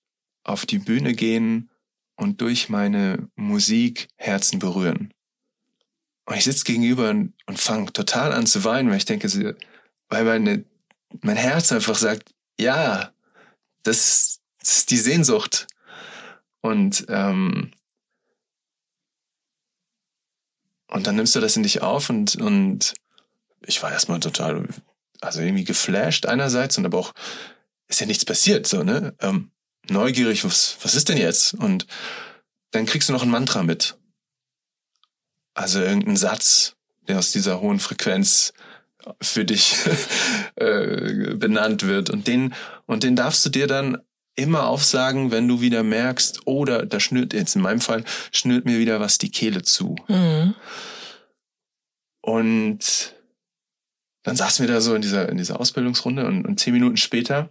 auf die Bühne gehen und durch meine Musik Herzen berühren. Und ich sitze gegenüber und, und fange total an zu weinen, weil ich denke, weil meine, mein Herz einfach sagt, ja, das, das ist die Sehnsucht. Und, ähm, und dann nimmst du das in dich auf und, und ich war erstmal total, also irgendwie geflasht einerseits und aber auch, ist ja nichts passiert, so, ne? Ähm, neugierig, was, was ist denn jetzt? Und dann kriegst du noch ein Mantra mit. Also irgendein Satz, der aus dieser hohen Frequenz für dich äh, benannt wird. Und den, und den darfst du dir dann immer aufsagen, wenn du wieder merkst, oder da schnürt jetzt in meinem Fall, schnürt mir wieder was die Kehle zu. Mhm. Und dann saßen wir da so in dieser, in dieser Ausbildungsrunde und, und zehn Minuten später,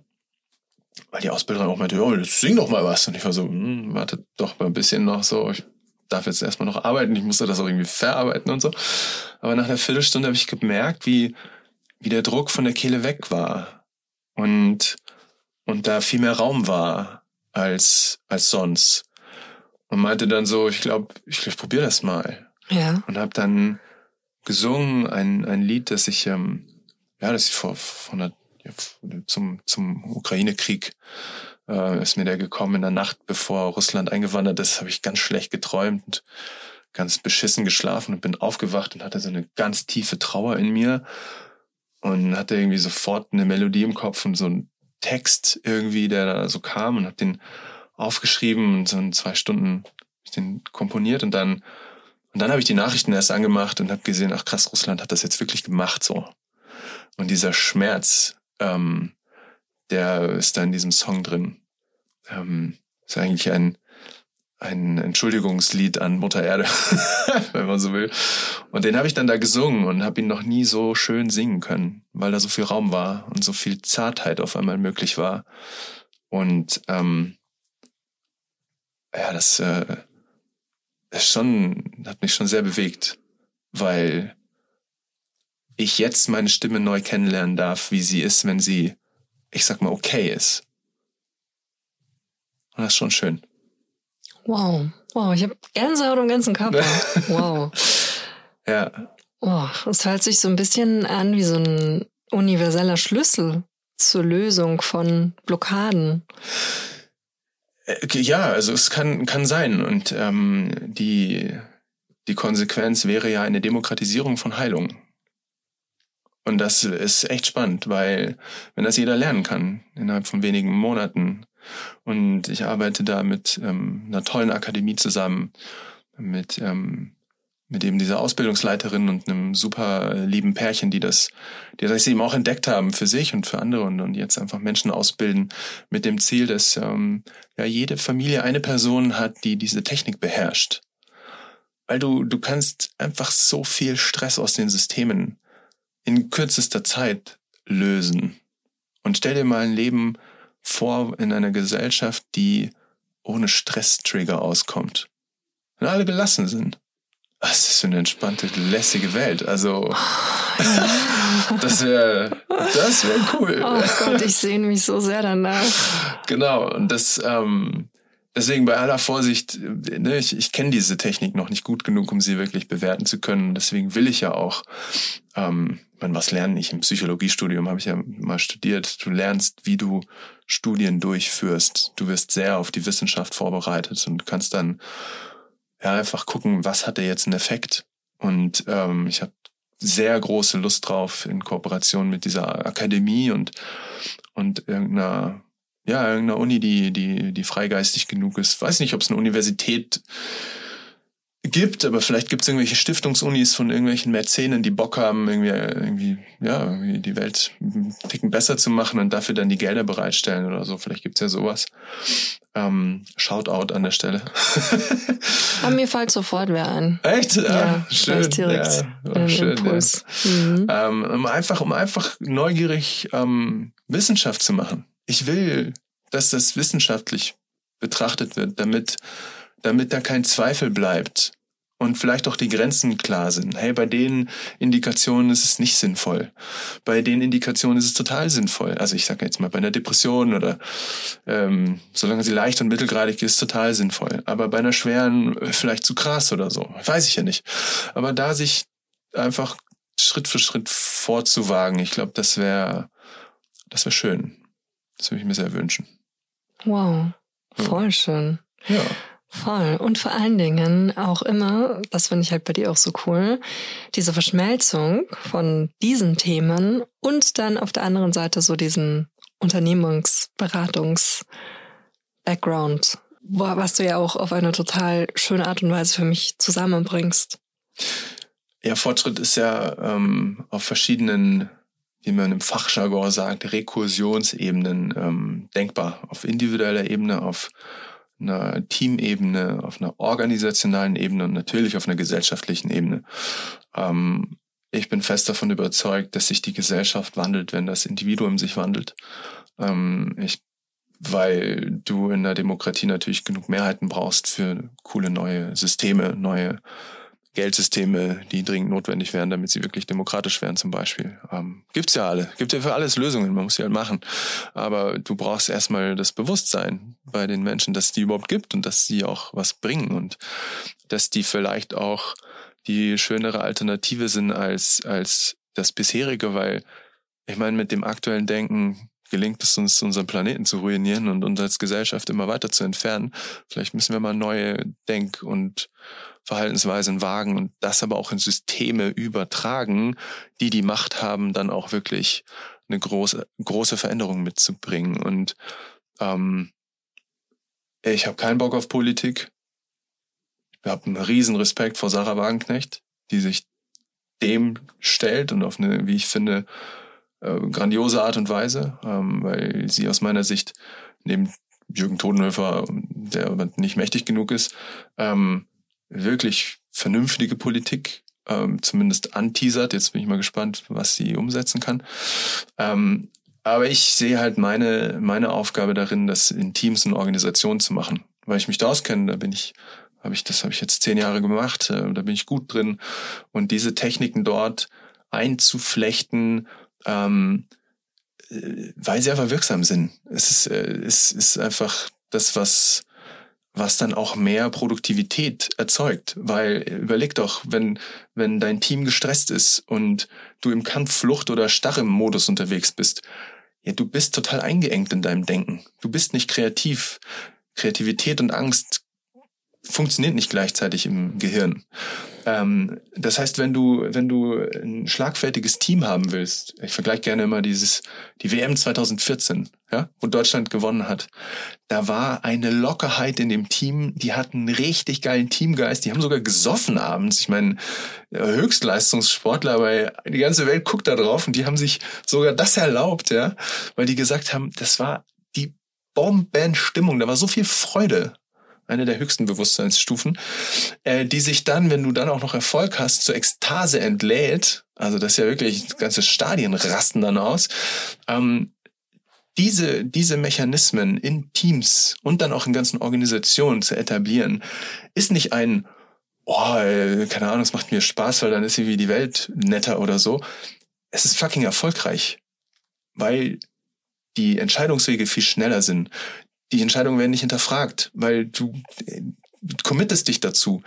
weil die Ausbilderin auch meinte, oh, sing doch mal was. Und ich war so, hm, wartet doch mal ein bisschen noch so, ich darf jetzt erstmal noch arbeiten, ich musste das auch irgendwie verarbeiten und so. Aber nach einer Viertelstunde habe ich gemerkt, wie, wie der Druck von der Kehle weg war. Und und da viel mehr Raum war als, als sonst. Und meinte dann so, ich glaube, ich, ich probiere das mal. Ja. Und habe dann gesungen, ein, ein Lied, das ich, ähm, ja, das ich vor, vor einer, ja, zum, zum Ukraine-Krieg äh, ist mir der gekommen in der Nacht, bevor Russland eingewandert ist, habe ich ganz schlecht geträumt und ganz beschissen geschlafen und bin aufgewacht und hatte so eine ganz tiefe Trauer in mir und hatte irgendwie sofort eine Melodie im Kopf und so ein Text irgendwie, der da so kam und habe den aufgeschrieben und so in zwei Stunden ich den komponiert und dann und dann habe ich die Nachrichten erst angemacht und habe gesehen, ach krass, Russland hat das jetzt wirklich gemacht so. Und dieser Schmerz, ähm, der ist da in diesem Song drin. Ähm, ist eigentlich ein ein Entschuldigungslied an Mutter Erde, wenn man so will. Und den habe ich dann da gesungen und habe ihn noch nie so schön singen können, weil da so viel Raum war und so viel Zartheit auf einmal möglich war. Und ähm, ja, das äh, ist schon, hat mich schon sehr bewegt, weil ich jetzt meine Stimme neu kennenlernen darf, wie sie ist, wenn sie, ich sag mal, okay ist. Und das ist schon schön. Wow, wow, ich habe Gänsehaut im ganzen Körper. Wow. ja. Oh, es hört sich so ein bisschen an wie so ein universeller Schlüssel zur Lösung von Blockaden. Äh, ja, also es kann, kann sein. Und ähm, die, die Konsequenz wäre ja eine Demokratisierung von Heilung. Und das ist echt spannend, weil wenn das jeder lernen kann, innerhalb von wenigen Monaten, und ich arbeite da mit ähm, einer tollen Akademie zusammen, mit, ähm, mit eben dieser Ausbildungsleiterin und einem super lieben Pärchen, die das, die das eben auch entdeckt haben für sich und für andere und, und jetzt einfach Menschen ausbilden mit dem Ziel, dass ähm, ja jede Familie eine Person hat, die diese Technik beherrscht. Weil du, du kannst einfach so viel Stress aus den Systemen in kürzester Zeit lösen. Und stell dir mal ein Leben vor in einer Gesellschaft, die ohne Stresstrigger auskommt. wenn alle gelassen sind. Was ist eine entspannte, lässige Welt. Also, das wäre das wär cool. Oh Gott, ich sehne mich so sehr danach. Genau, und das, ähm, deswegen bei aller Vorsicht, ne, ich, ich kenne diese Technik noch nicht gut genug, um sie wirklich bewerten zu können. Deswegen will ich ja auch, ähm, man, was lernen ich im Psychologiestudium, habe ich ja mal studiert. Du lernst, wie du Studien durchführst. Du wirst sehr auf die Wissenschaft vorbereitet und kannst dann ja, einfach gucken, was hat der jetzt einen Effekt. Und ähm, ich habe sehr große Lust drauf in Kooperation mit dieser Akademie und und irgendeiner ja irgendeiner Uni, die die die freigeistig genug ist. Weiß nicht, ob es eine Universität gibt, aber vielleicht gibt es irgendwelche Stiftungsunis von irgendwelchen Mäzenen, die Bock haben, irgendwie, irgendwie, ja, irgendwie die Welt einen Ticken besser zu machen und dafür dann die Gelder bereitstellen oder so. Vielleicht gibt's ja sowas. Ähm, Shoutout an der Stelle. Aber mir fällt sofort wer ein. Echt? Ja, ja schön. Direkt ja, schön, Impuls. Ja. Mhm. Ähm, um einfach, um einfach neugierig ähm, Wissenschaft zu machen. Ich will, dass das wissenschaftlich betrachtet wird, damit damit da kein Zweifel bleibt und vielleicht auch die Grenzen klar sind. Hey, bei den Indikationen ist es nicht sinnvoll. Bei den Indikationen ist es total sinnvoll. Also ich sage jetzt mal bei einer Depression oder ähm, solange sie leicht und mittelgradig ist, total sinnvoll. Aber bei einer schweren vielleicht zu krass oder so. Weiß ich ja nicht. Aber da sich einfach Schritt für Schritt vorzuwagen, ich glaube, das wäre das wäre schön. Das würde ich mir sehr wünschen. Wow, voll schön. Ja. Voll. Und vor allen Dingen auch immer, das finde ich halt bei dir auch so cool, diese Verschmelzung von diesen Themen und dann auf der anderen Seite so diesen Unternehmungsberatungs-Background, was du ja auch auf eine total schöne Art und Weise für mich zusammenbringst. Ja, Fortschritt ist ja ähm, auf verschiedenen, wie man im Fachjargon sagt, Rekursionsebenen ähm, denkbar. Auf individueller Ebene, auf einer Teamebene, auf einer organisationalen Ebene und natürlich auf einer gesellschaftlichen Ebene. Ähm, ich bin fest davon überzeugt, dass sich die Gesellschaft wandelt, wenn das Individuum sich wandelt. Ähm, ich, weil du in der Demokratie natürlich genug Mehrheiten brauchst für coole neue Systeme, neue Geldsysteme, die dringend notwendig wären, damit sie wirklich demokratisch wären zum Beispiel. Ähm, gibt's ja alle. Gibt ja für alles Lösungen, man muss sie halt machen. Aber du brauchst erstmal das Bewusstsein bei den Menschen, dass es die überhaupt gibt und dass sie auch was bringen und dass die vielleicht auch die schönere Alternative sind als, als das bisherige, weil ich meine, mit dem aktuellen Denken gelingt es uns, unseren Planeten zu ruinieren und uns als Gesellschaft immer weiter zu entfernen. Vielleicht müssen wir mal neue Denk- und Verhaltensweisen wagen und das aber auch in Systeme übertragen, die die Macht haben, dann auch wirklich eine große, große Veränderung mitzubringen. Und ähm, ich habe keinen Bock auf Politik. Ich habe einen riesen Respekt vor Sarah Wagenknecht, die sich dem stellt und auf eine, wie ich finde, äh, grandiose Art und Weise, ähm, weil sie aus meiner Sicht neben Jürgen Todenhöfer, der aber nicht mächtig genug ist, ähm, wirklich vernünftige Politik ähm, zumindest anteasert. Jetzt bin ich mal gespannt, was sie umsetzen kann. Ähm, aber ich sehe halt meine, meine Aufgabe darin, das in Teams und Organisationen zu machen. Weil ich mich da auskenne, da bin ich, habe ich, das habe ich jetzt zehn Jahre gemacht, äh, da bin ich gut drin. Und diese Techniken dort einzuflechten, ähm, äh, weil sie einfach wirksam sind. Es ist, äh, es ist einfach das, was was dann auch mehr Produktivität erzeugt. Weil überleg doch, wenn, wenn dein Team gestresst ist und du im Kampf, Flucht oder Starre-Modus unterwegs bist, ja, du bist total eingeengt in deinem Denken. Du bist nicht kreativ. Kreativität und Angst funktioniert nicht gleichzeitig im Gehirn. Ähm, das heißt, wenn du, wenn du ein schlagfertiges Team haben willst, ich vergleiche gerne immer dieses, die WM 2014, ja, wo Deutschland gewonnen hat, da war eine Lockerheit in dem Team, die hatten einen richtig geilen Teamgeist, die haben sogar gesoffen abends. Ich meine, Höchstleistungssportler, aber die ganze Welt guckt da drauf und die haben sich sogar das erlaubt, ja, weil die gesagt haben, das war die Bombenstimmung, da war so viel Freude eine der höchsten Bewusstseinsstufen, äh, die sich dann, wenn du dann auch noch Erfolg hast, zur Ekstase entlädt. Also das ist ja wirklich, ganze Stadien rasten dann aus. Ähm, diese, diese Mechanismen in Teams und dann auch in ganzen Organisationen zu etablieren, ist nicht ein, oh, äh, keine Ahnung, es macht mir Spaß, weil dann ist irgendwie die Welt netter oder so. Es ist fucking erfolgreich, weil die Entscheidungswege viel schneller sind. Die Entscheidungen werden nicht hinterfragt, weil du committest dich dazu.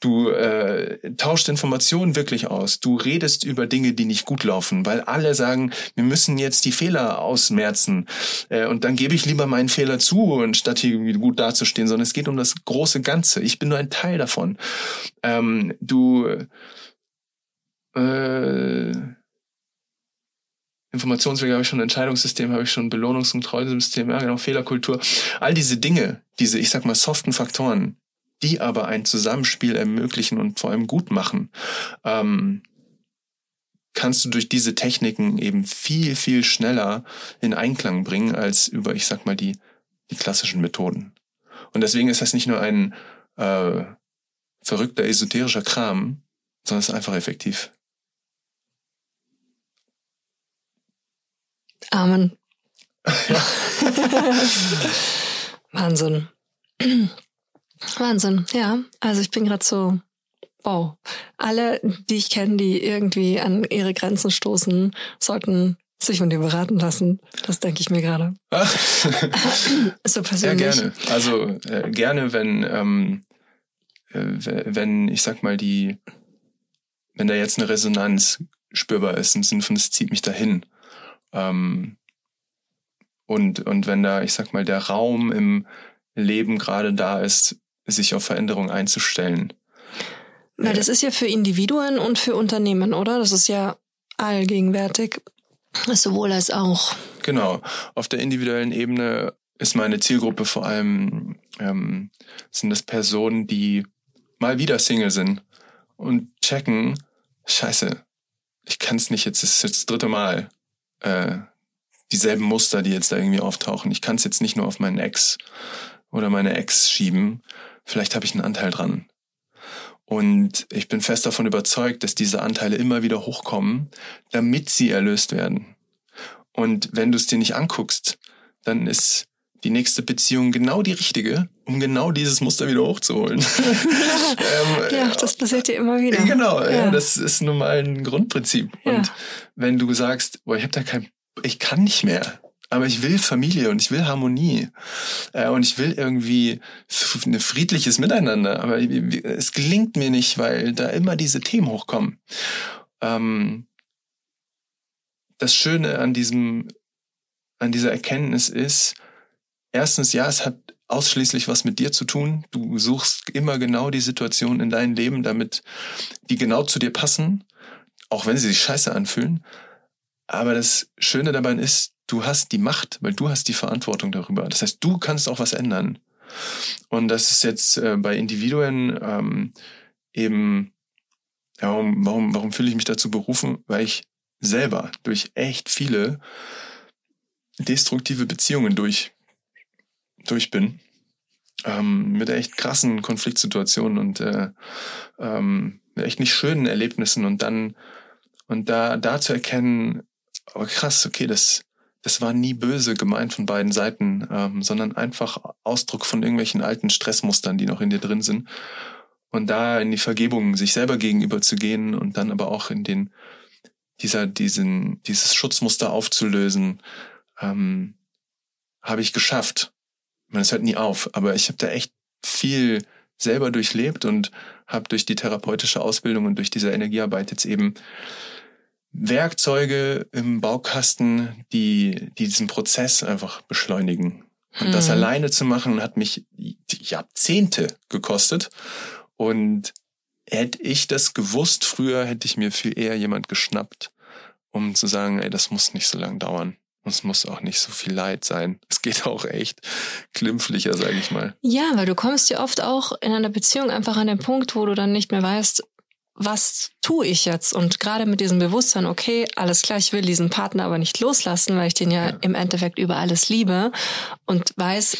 Du äh, tauscht Informationen wirklich aus. Du redest über Dinge, die nicht gut laufen, weil alle sagen, wir müssen jetzt die Fehler ausmerzen. Äh, und dann gebe ich lieber meinen Fehler zu, anstatt hier gut dazustehen, sondern es geht um das große Ganze. Ich bin nur ein Teil davon. Ähm, du äh, Informationswege habe ich schon, Entscheidungssystem habe ich schon, Belohnungs- und Treusystem, ja genau, Fehlerkultur. All diese Dinge, diese, ich sag mal, soften Faktoren, die aber ein Zusammenspiel ermöglichen und vor allem gut machen, ähm, kannst du durch diese Techniken eben viel, viel schneller in Einklang bringen als über, ich sag mal, die, die klassischen Methoden. Und deswegen ist das nicht nur ein äh, verrückter esoterischer Kram, sondern es ist einfach effektiv. Amen. Wahnsinn. Wahnsinn, ja. Also ich bin gerade so, wow. Alle, die ich kenne, die irgendwie an ihre Grenzen stoßen, sollten sich von dir beraten lassen. Das denke ich mir gerade. so persönlich. Ja, gerne. Also äh, gerne, wenn, ähm, äh, wenn, ich sag mal, die, wenn da jetzt eine Resonanz spürbar ist, im Sinne von, es zieht mich dahin. Ähm, und, und wenn da, ich sag mal, der Raum im Leben gerade da ist, sich auf Veränderung einzustellen. Weil das ist ja für Individuen und für Unternehmen, oder? Das ist ja allgegenwärtig, sowohl als auch. Genau. Auf der individuellen Ebene ist meine Zielgruppe vor allem, ähm, sind das Personen, die mal wieder Single sind und checken, scheiße, ich kann es nicht, jetzt ist jetzt das dritte Mal. Äh, dieselben Muster, die jetzt da irgendwie auftauchen. Ich kann es jetzt nicht nur auf meinen Ex oder meine Ex schieben, vielleicht habe ich einen Anteil dran. Und ich bin fest davon überzeugt, dass diese Anteile immer wieder hochkommen, damit sie erlöst werden. Und wenn du es dir nicht anguckst, dann ist die nächste Beziehung genau die richtige, um genau dieses Muster wieder hochzuholen. ähm, ja, das passiert dir immer wieder. Genau, ja. ja. das ist nun mal ein Grundprinzip. Ja. Und wenn du sagst, boah, ich habe da kein, ich kann nicht mehr, aber ich will Familie und ich will Harmonie äh, und ich will irgendwie ein friedliches Miteinander. Aber es gelingt mir nicht, weil da immer diese Themen hochkommen. Ähm, das Schöne an diesem, an dieser Erkenntnis ist, erstens, ja, es hat ausschließlich was mit dir zu tun. Du suchst immer genau die Situation in deinem Leben, damit die genau zu dir passen, auch wenn sie sich scheiße anfühlen. Aber das Schöne dabei ist, du hast die Macht, weil du hast die Verantwortung darüber. Das heißt, du kannst auch was ändern. Und das ist jetzt äh, bei Individuen ähm, eben, ja, warum, warum, warum fühle ich mich dazu berufen? Weil ich selber durch echt viele destruktive Beziehungen durch, durch bin. Ähm, mit echt krassen Konfliktsituationen und äh, ähm, echt nicht schönen Erlebnissen und dann und da da zu erkennen, aber krass, okay, das das war nie böse gemeint von beiden Seiten, ähm, sondern einfach Ausdruck von irgendwelchen alten Stressmustern, die noch in dir drin sind. Und da in die Vergebung sich selber gegenüber zu gehen und dann aber auch in den dieser diesen dieses Schutzmuster aufzulösen, ähm, habe ich geschafft. Meine, es hört nie auf, aber ich habe da echt viel selber durchlebt und habe durch die therapeutische Ausbildung und durch diese Energiearbeit jetzt eben Werkzeuge im Baukasten, die, die diesen Prozess einfach beschleunigen. Und hm. das alleine zu machen, hat mich Jahrzehnte gekostet. Und hätte ich das gewusst früher, hätte ich mir viel eher jemand geschnappt, um zu sagen, ey, das muss nicht so lange dauern. Und es muss auch nicht so viel Leid sein. Es geht auch echt klimpflicher, sage ich mal. Ja, weil du kommst ja oft auch in einer Beziehung einfach an den Punkt, wo du dann nicht mehr weißt, was tue ich jetzt? Und gerade mit diesem Bewusstsein, okay, alles klar, ich will diesen Partner aber nicht loslassen, weil ich den ja, ja. im Endeffekt über alles liebe und weiß,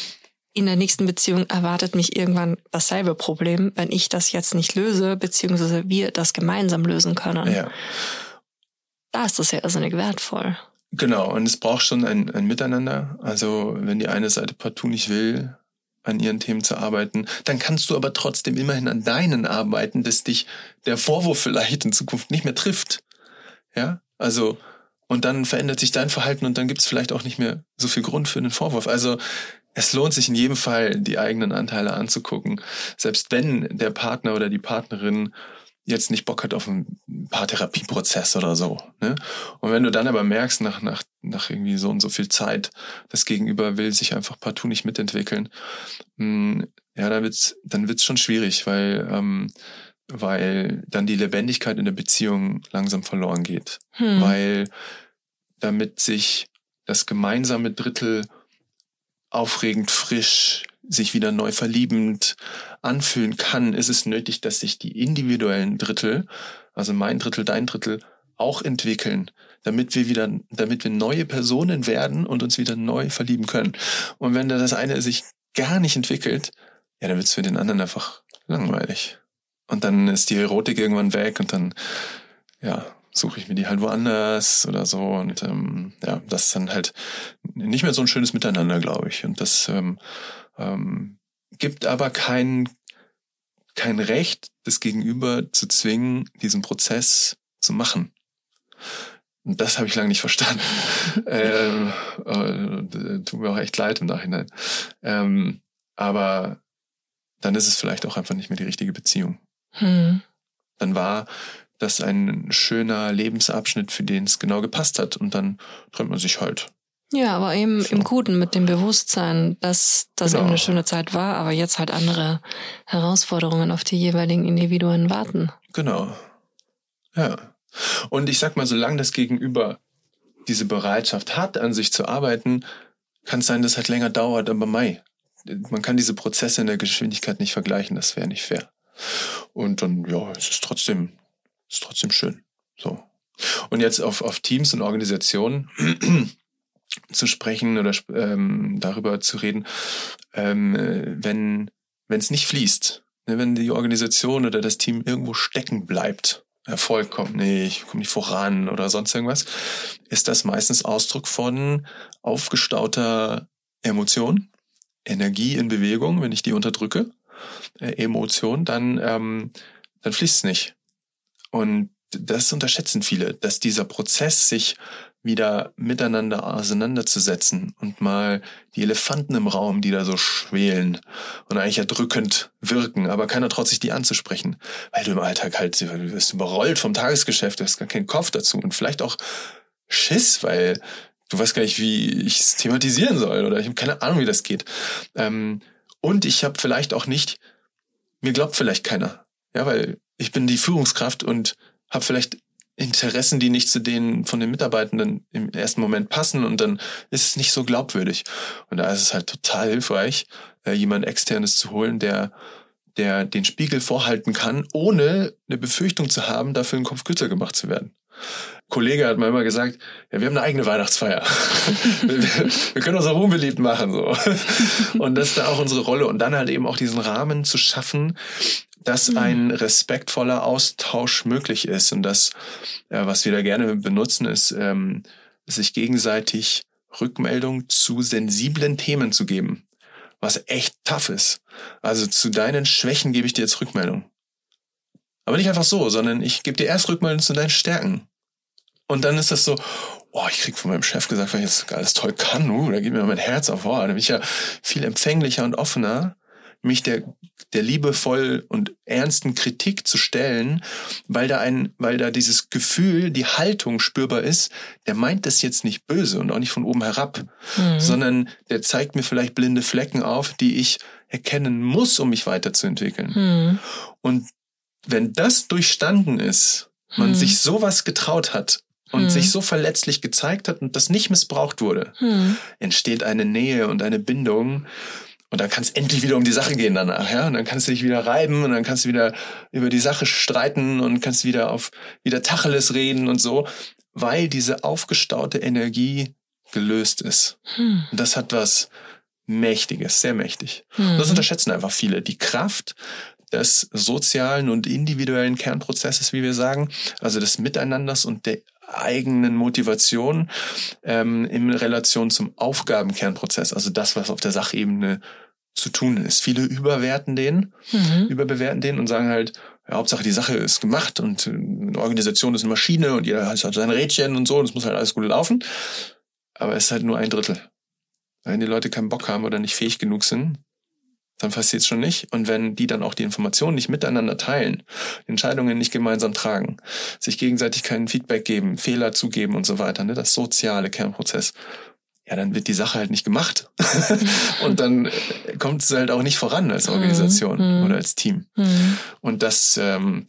in der nächsten Beziehung erwartet mich irgendwann dasselbe Problem, wenn ich das jetzt nicht löse, beziehungsweise wir das gemeinsam lösen können. Ja. Da ist das ja irrsinnig wertvoll. Genau, und es braucht schon ein, ein Miteinander. Also wenn die eine Seite partout nicht will, an ihren Themen zu arbeiten, dann kannst du aber trotzdem immerhin an deinen arbeiten, dass dich der Vorwurf vielleicht in Zukunft nicht mehr trifft. Ja, also und dann verändert sich dein Verhalten und dann gibt es vielleicht auch nicht mehr so viel Grund für den Vorwurf. Also es lohnt sich in jedem Fall, die eigenen Anteile anzugucken. Selbst wenn der Partner oder die Partnerin jetzt nicht Bock hat auf einen Paartherapieprozess oder so. Ne? Und wenn du dann aber merkst, nach, nach, nach irgendwie so und so viel Zeit, das Gegenüber will sich einfach partout nicht mitentwickeln, mh, hm, ja, dann wird's, dann wird's schon schwierig, weil, ähm, weil dann die Lebendigkeit in der Beziehung langsam verloren geht. Hm. Weil damit sich das gemeinsame Drittel aufregend frisch sich wieder neu verliebend anfühlen kann, ist es nötig, dass sich die individuellen Drittel, also mein Drittel, dein Drittel, auch entwickeln, damit wir wieder, damit wir neue Personen werden und uns wieder neu verlieben können. Und wenn da das eine sich gar nicht entwickelt, ja, dann wird es für den anderen einfach langweilig. Und dann ist die Erotik irgendwann weg und dann, ja, suche ich mir die halt woanders oder so. Und ähm, ja, das ist dann halt nicht mehr so ein schönes Miteinander, glaube ich. Und das ähm, ähm, gibt aber kein, kein Recht, das Gegenüber zu zwingen, diesen Prozess zu machen. Und das habe ich lange nicht verstanden. ähm, äh, tut mir auch echt leid im Nachhinein. Ähm, aber dann ist es vielleicht auch einfach nicht mehr die richtige Beziehung. Hm. Dann war das ein schöner Lebensabschnitt, für den es genau gepasst hat. Und dann trennt man sich halt. Ja, aber eben so. im Guten mit dem Bewusstsein, dass das genau. eben eine schöne Zeit war, aber jetzt halt andere Herausforderungen auf die jeweiligen Individuen warten. Genau. Ja. Und ich sag mal, solange das Gegenüber diese Bereitschaft hat, an sich zu arbeiten, kann es sein, dass es halt länger dauert, aber Mai. Man kann diese Prozesse in der Geschwindigkeit nicht vergleichen, das wäre nicht fair. Und dann, ja, es ist trotzdem, es ist trotzdem schön. So. Und jetzt auf, auf Teams und Organisationen zu sprechen oder ähm, darüber zu reden, ähm, wenn wenn es nicht fließt, ne, wenn die Organisation oder das Team irgendwo stecken bleibt, Erfolg kommt nicht, kommt nicht voran oder sonst irgendwas, ist das meistens Ausdruck von aufgestauter Emotion, Energie in Bewegung, wenn ich die unterdrücke, äh, Emotion, dann ähm, dann fließt es nicht. Und das unterschätzen viele, dass dieser Prozess, sich wieder miteinander auseinanderzusetzen und mal die Elefanten im Raum, die da so schwelen und eigentlich erdrückend wirken, aber keiner traut sich die anzusprechen, weil du im Alltag halt, du wirst überrollt vom Tagesgeschäft, du hast gar keinen Kopf dazu und vielleicht auch Schiss, weil du weißt gar nicht, wie ich es thematisieren soll oder ich habe keine Ahnung, wie das geht. Ähm, und ich habe vielleicht auch nicht, mir glaubt vielleicht keiner, ja, weil ich bin die Führungskraft und habe vielleicht Interessen, die nicht zu denen von den Mitarbeitenden im ersten Moment passen und dann ist es nicht so glaubwürdig. Und da ist es halt total hilfreich, äh, jemand externes zu holen, der der den Spiegel vorhalten kann, ohne eine Befürchtung zu haben, dafür den Kopf kürzer gemacht zu werden. Ein Kollege hat mir immer gesagt, ja, wir haben eine eigene Weihnachtsfeier. wir können uns auch unbeliebt machen, so. Und das ist da auch unsere Rolle. Und dann halt eben auch diesen Rahmen zu schaffen, dass mhm. ein respektvoller Austausch möglich ist. Und das, äh, was wir da gerne benutzen, ist, ähm, sich gegenseitig Rückmeldung zu sensiblen Themen zu geben. Was echt tough ist. Also zu deinen Schwächen gebe ich dir jetzt Rückmeldung. Aber nicht einfach so, sondern ich gebe dir erst Rückmeldung zu deinen Stärken. Und dann ist das so, oh, ich krieg von meinem Chef gesagt, weil ich das alles toll kann, uh, da geht mir mein Herz auf, oh, da bin ich ja viel empfänglicher und offener mich der, der liebevoll und ernsten Kritik zu stellen, weil da ein, weil da dieses Gefühl, die Haltung spürbar ist, der meint das jetzt nicht böse und auch nicht von oben herab, mhm. sondern der zeigt mir vielleicht blinde Flecken auf, die ich erkennen muss, um mich weiterzuentwickeln. Mhm. Und wenn das durchstanden ist, man mhm. sich sowas getraut hat, und hm. sich so verletzlich gezeigt hat und das nicht missbraucht wurde, hm. entsteht eine Nähe und eine Bindung, und dann kann es endlich wieder um die Sache gehen danach, ja. Und dann kannst du dich wieder reiben und dann kannst du wieder über die Sache streiten und kannst wieder auf wieder Tacheles reden und so, weil diese aufgestaute Energie gelöst ist. Hm. Und das hat was Mächtiges, sehr mächtig. Hm. Das unterschätzen einfach viele. Die Kraft, des sozialen und individuellen Kernprozesses, wie wir sagen, also des Miteinanders und der eigenen Motivation ähm, in Relation zum Aufgabenkernprozess, also das, was auf der Sachebene zu tun ist. Viele überwerten den, mhm. überbewerten den und sagen halt, ja, Hauptsache die Sache ist gemacht und äh, eine Organisation ist eine Maschine und jeder hat sein Rädchen und so und es muss halt alles gut laufen. Aber es ist halt nur ein Drittel. Wenn die Leute keinen Bock haben oder nicht fähig genug sind, dann passiert es schon nicht. Und wenn die dann auch die Informationen nicht miteinander teilen, Entscheidungen nicht gemeinsam tragen, sich gegenseitig keinen Feedback geben, Fehler zugeben und so weiter, ne, das soziale Kernprozess, ja, dann wird die Sache halt nicht gemacht. und dann äh, kommt es halt auch nicht voran als Organisation mhm. oder als Team. Mhm. Und das ähm,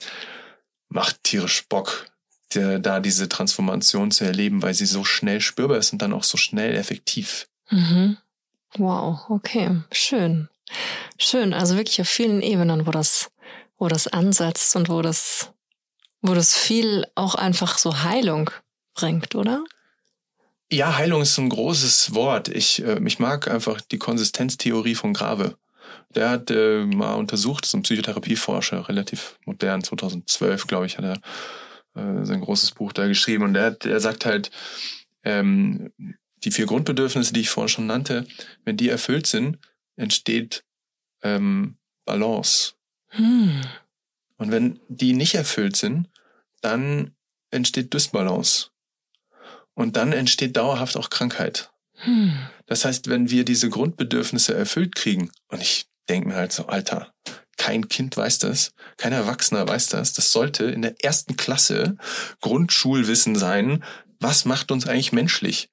macht tierisch Bock, der, da diese Transformation zu erleben, weil sie so schnell spürbar ist und dann auch so schnell effektiv. Mhm. Wow, okay, schön. Schön, also wirklich auf vielen Ebenen, wo das, wo das ansetzt und wo das, wo das viel auch einfach so Heilung bringt, oder? Ja, Heilung ist so ein großes Wort. Ich, äh, ich mag einfach die Konsistenztheorie von Grave. Der hat äh, mal untersucht, so ein Psychotherapieforscher, relativ modern, 2012, glaube ich, hat er äh, sein großes Buch da geschrieben. Und der, der sagt halt, ähm, die vier Grundbedürfnisse, die ich vorhin schon nannte, wenn die erfüllt sind, entsteht ähm, Balance. Hm. Und wenn die nicht erfüllt sind, dann entsteht Dysbalance. Und dann entsteht dauerhaft auch Krankheit. Hm. Das heißt, wenn wir diese Grundbedürfnisse erfüllt kriegen, und ich denke mir halt so, Alter, kein Kind weiß das, kein Erwachsener weiß das, das sollte in der ersten Klasse Grundschulwissen sein, was macht uns eigentlich menschlich?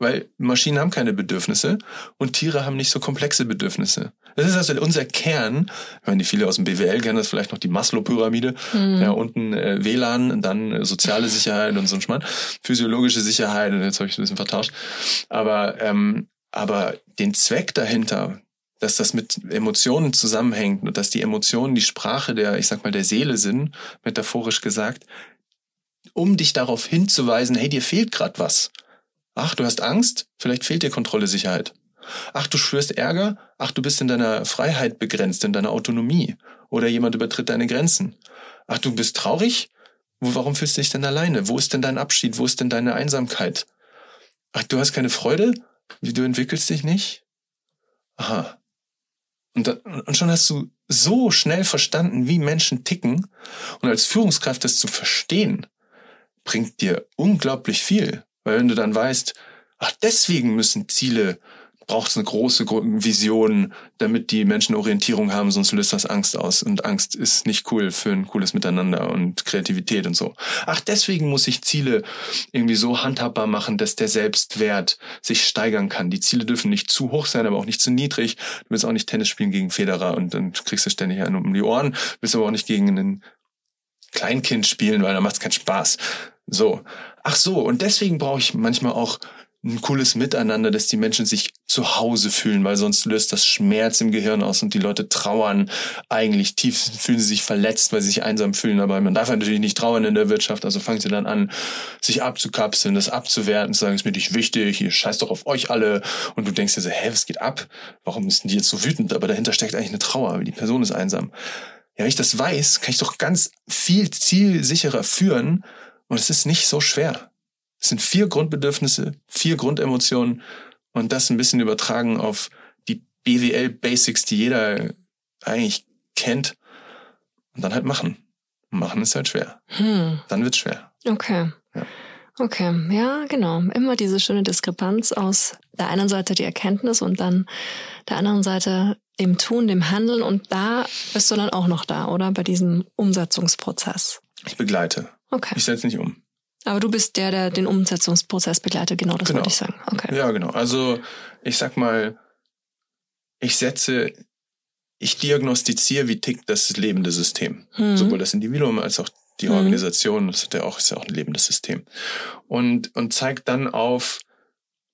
Weil Maschinen haben keine Bedürfnisse und Tiere haben nicht so komplexe Bedürfnisse. Das ist also unser Kern. Ich meine, viele aus dem BWL kennen das vielleicht noch die Maslow-Pyramide. Mhm. Ja, unten äh, WLAN, dann äh, soziale Sicherheit und so ein Schmarrn. Physiologische Sicherheit, und jetzt habe ich ein bisschen vertauscht. Aber, ähm, aber den Zweck dahinter, dass das mit Emotionen zusammenhängt und dass die Emotionen die Sprache der, ich sag mal, der Seele sind, metaphorisch gesagt, um dich darauf hinzuweisen, hey, dir fehlt gerade was. Ach, du hast Angst? Vielleicht fehlt dir Kontrolle, Sicherheit. Ach, du spürst Ärger? Ach, du bist in deiner Freiheit begrenzt, in deiner Autonomie. Oder jemand übertritt deine Grenzen. Ach, du bist traurig? Warum fühlst du dich denn alleine? Wo ist denn dein Abschied? Wo ist denn deine Einsamkeit? Ach, du hast keine Freude? Wie du entwickelst dich nicht? Aha. Und, da, und schon hast du so schnell verstanden, wie Menschen ticken. Und als Führungskraft das zu verstehen, bringt dir unglaublich viel. Weil wenn du dann weißt, ach, deswegen müssen Ziele, braucht es eine große Vision, damit die Menschen Orientierung haben, sonst löst das Angst aus. Und Angst ist nicht cool für ein cooles Miteinander und Kreativität und so. Ach, deswegen muss ich Ziele irgendwie so handhabbar machen, dass der Selbstwert sich steigern kann. Die Ziele dürfen nicht zu hoch sein, aber auch nicht zu niedrig. Du willst auch nicht Tennis spielen gegen Federer und dann kriegst du ständig einen um die Ohren. Du willst aber auch nicht gegen einen Kleinkind spielen, weil da macht es keinen Spaß. So. Ach so, und deswegen brauche ich manchmal auch ein cooles Miteinander, dass die Menschen sich zu Hause fühlen, weil sonst löst das Schmerz im Gehirn aus und die Leute trauern eigentlich tief, fühlen sie sich verletzt, weil sie sich einsam fühlen, aber man darf natürlich nicht trauern in der Wirtschaft, also fangen sie dann an, sich abzukapseln, das abzuwerten, zu sagen, ist mir nicht wichtig, ihr scheißt doch auf euch alle und du denkst dir so, hä, was geht ab? Warum denn die jetzt so wütend? Aber dahinter steckt eigentlich eine Trauer, weil die Person ist einsam. Ja, wenn ich das weiß, kann ich doch ganz viel zielsicherer führen, und es ist nicht so schwer. Es sind vier Grundbedürfnisse, vier Grundemotionen und das ein bisschen übertragen auf die BWL-Basics, die jeder eigentlich kennt. Und dann halt machen. Machen ist halt schwer. Hm. Dann wird's schwer. Okay. Ja. Okay, ja, genau. Immer diese schöne Diskrepanz aus der einen Seite die Erkenntnis und dann der anderen Seite dem Tun, dem Handeln. Und da bist du dann auch noch da, oder? Bei diesem Umsetzungsprozess. Ich begleite. Okay. Ich setze nicht um. Aber du bist der, der den Umsetzungsprozess begleitet, genau das genau. wollte ich sagen. Okay. Ja, genau. Also ich sag mal, ich setze, ich diagnostiziere, wie tickt das lebende System. Mhm. Sowohl das Individuum als auch die mhm. Organisation, das ist ja auch, ist ja auch ein lebendes System. Und, und zeigt dann auf,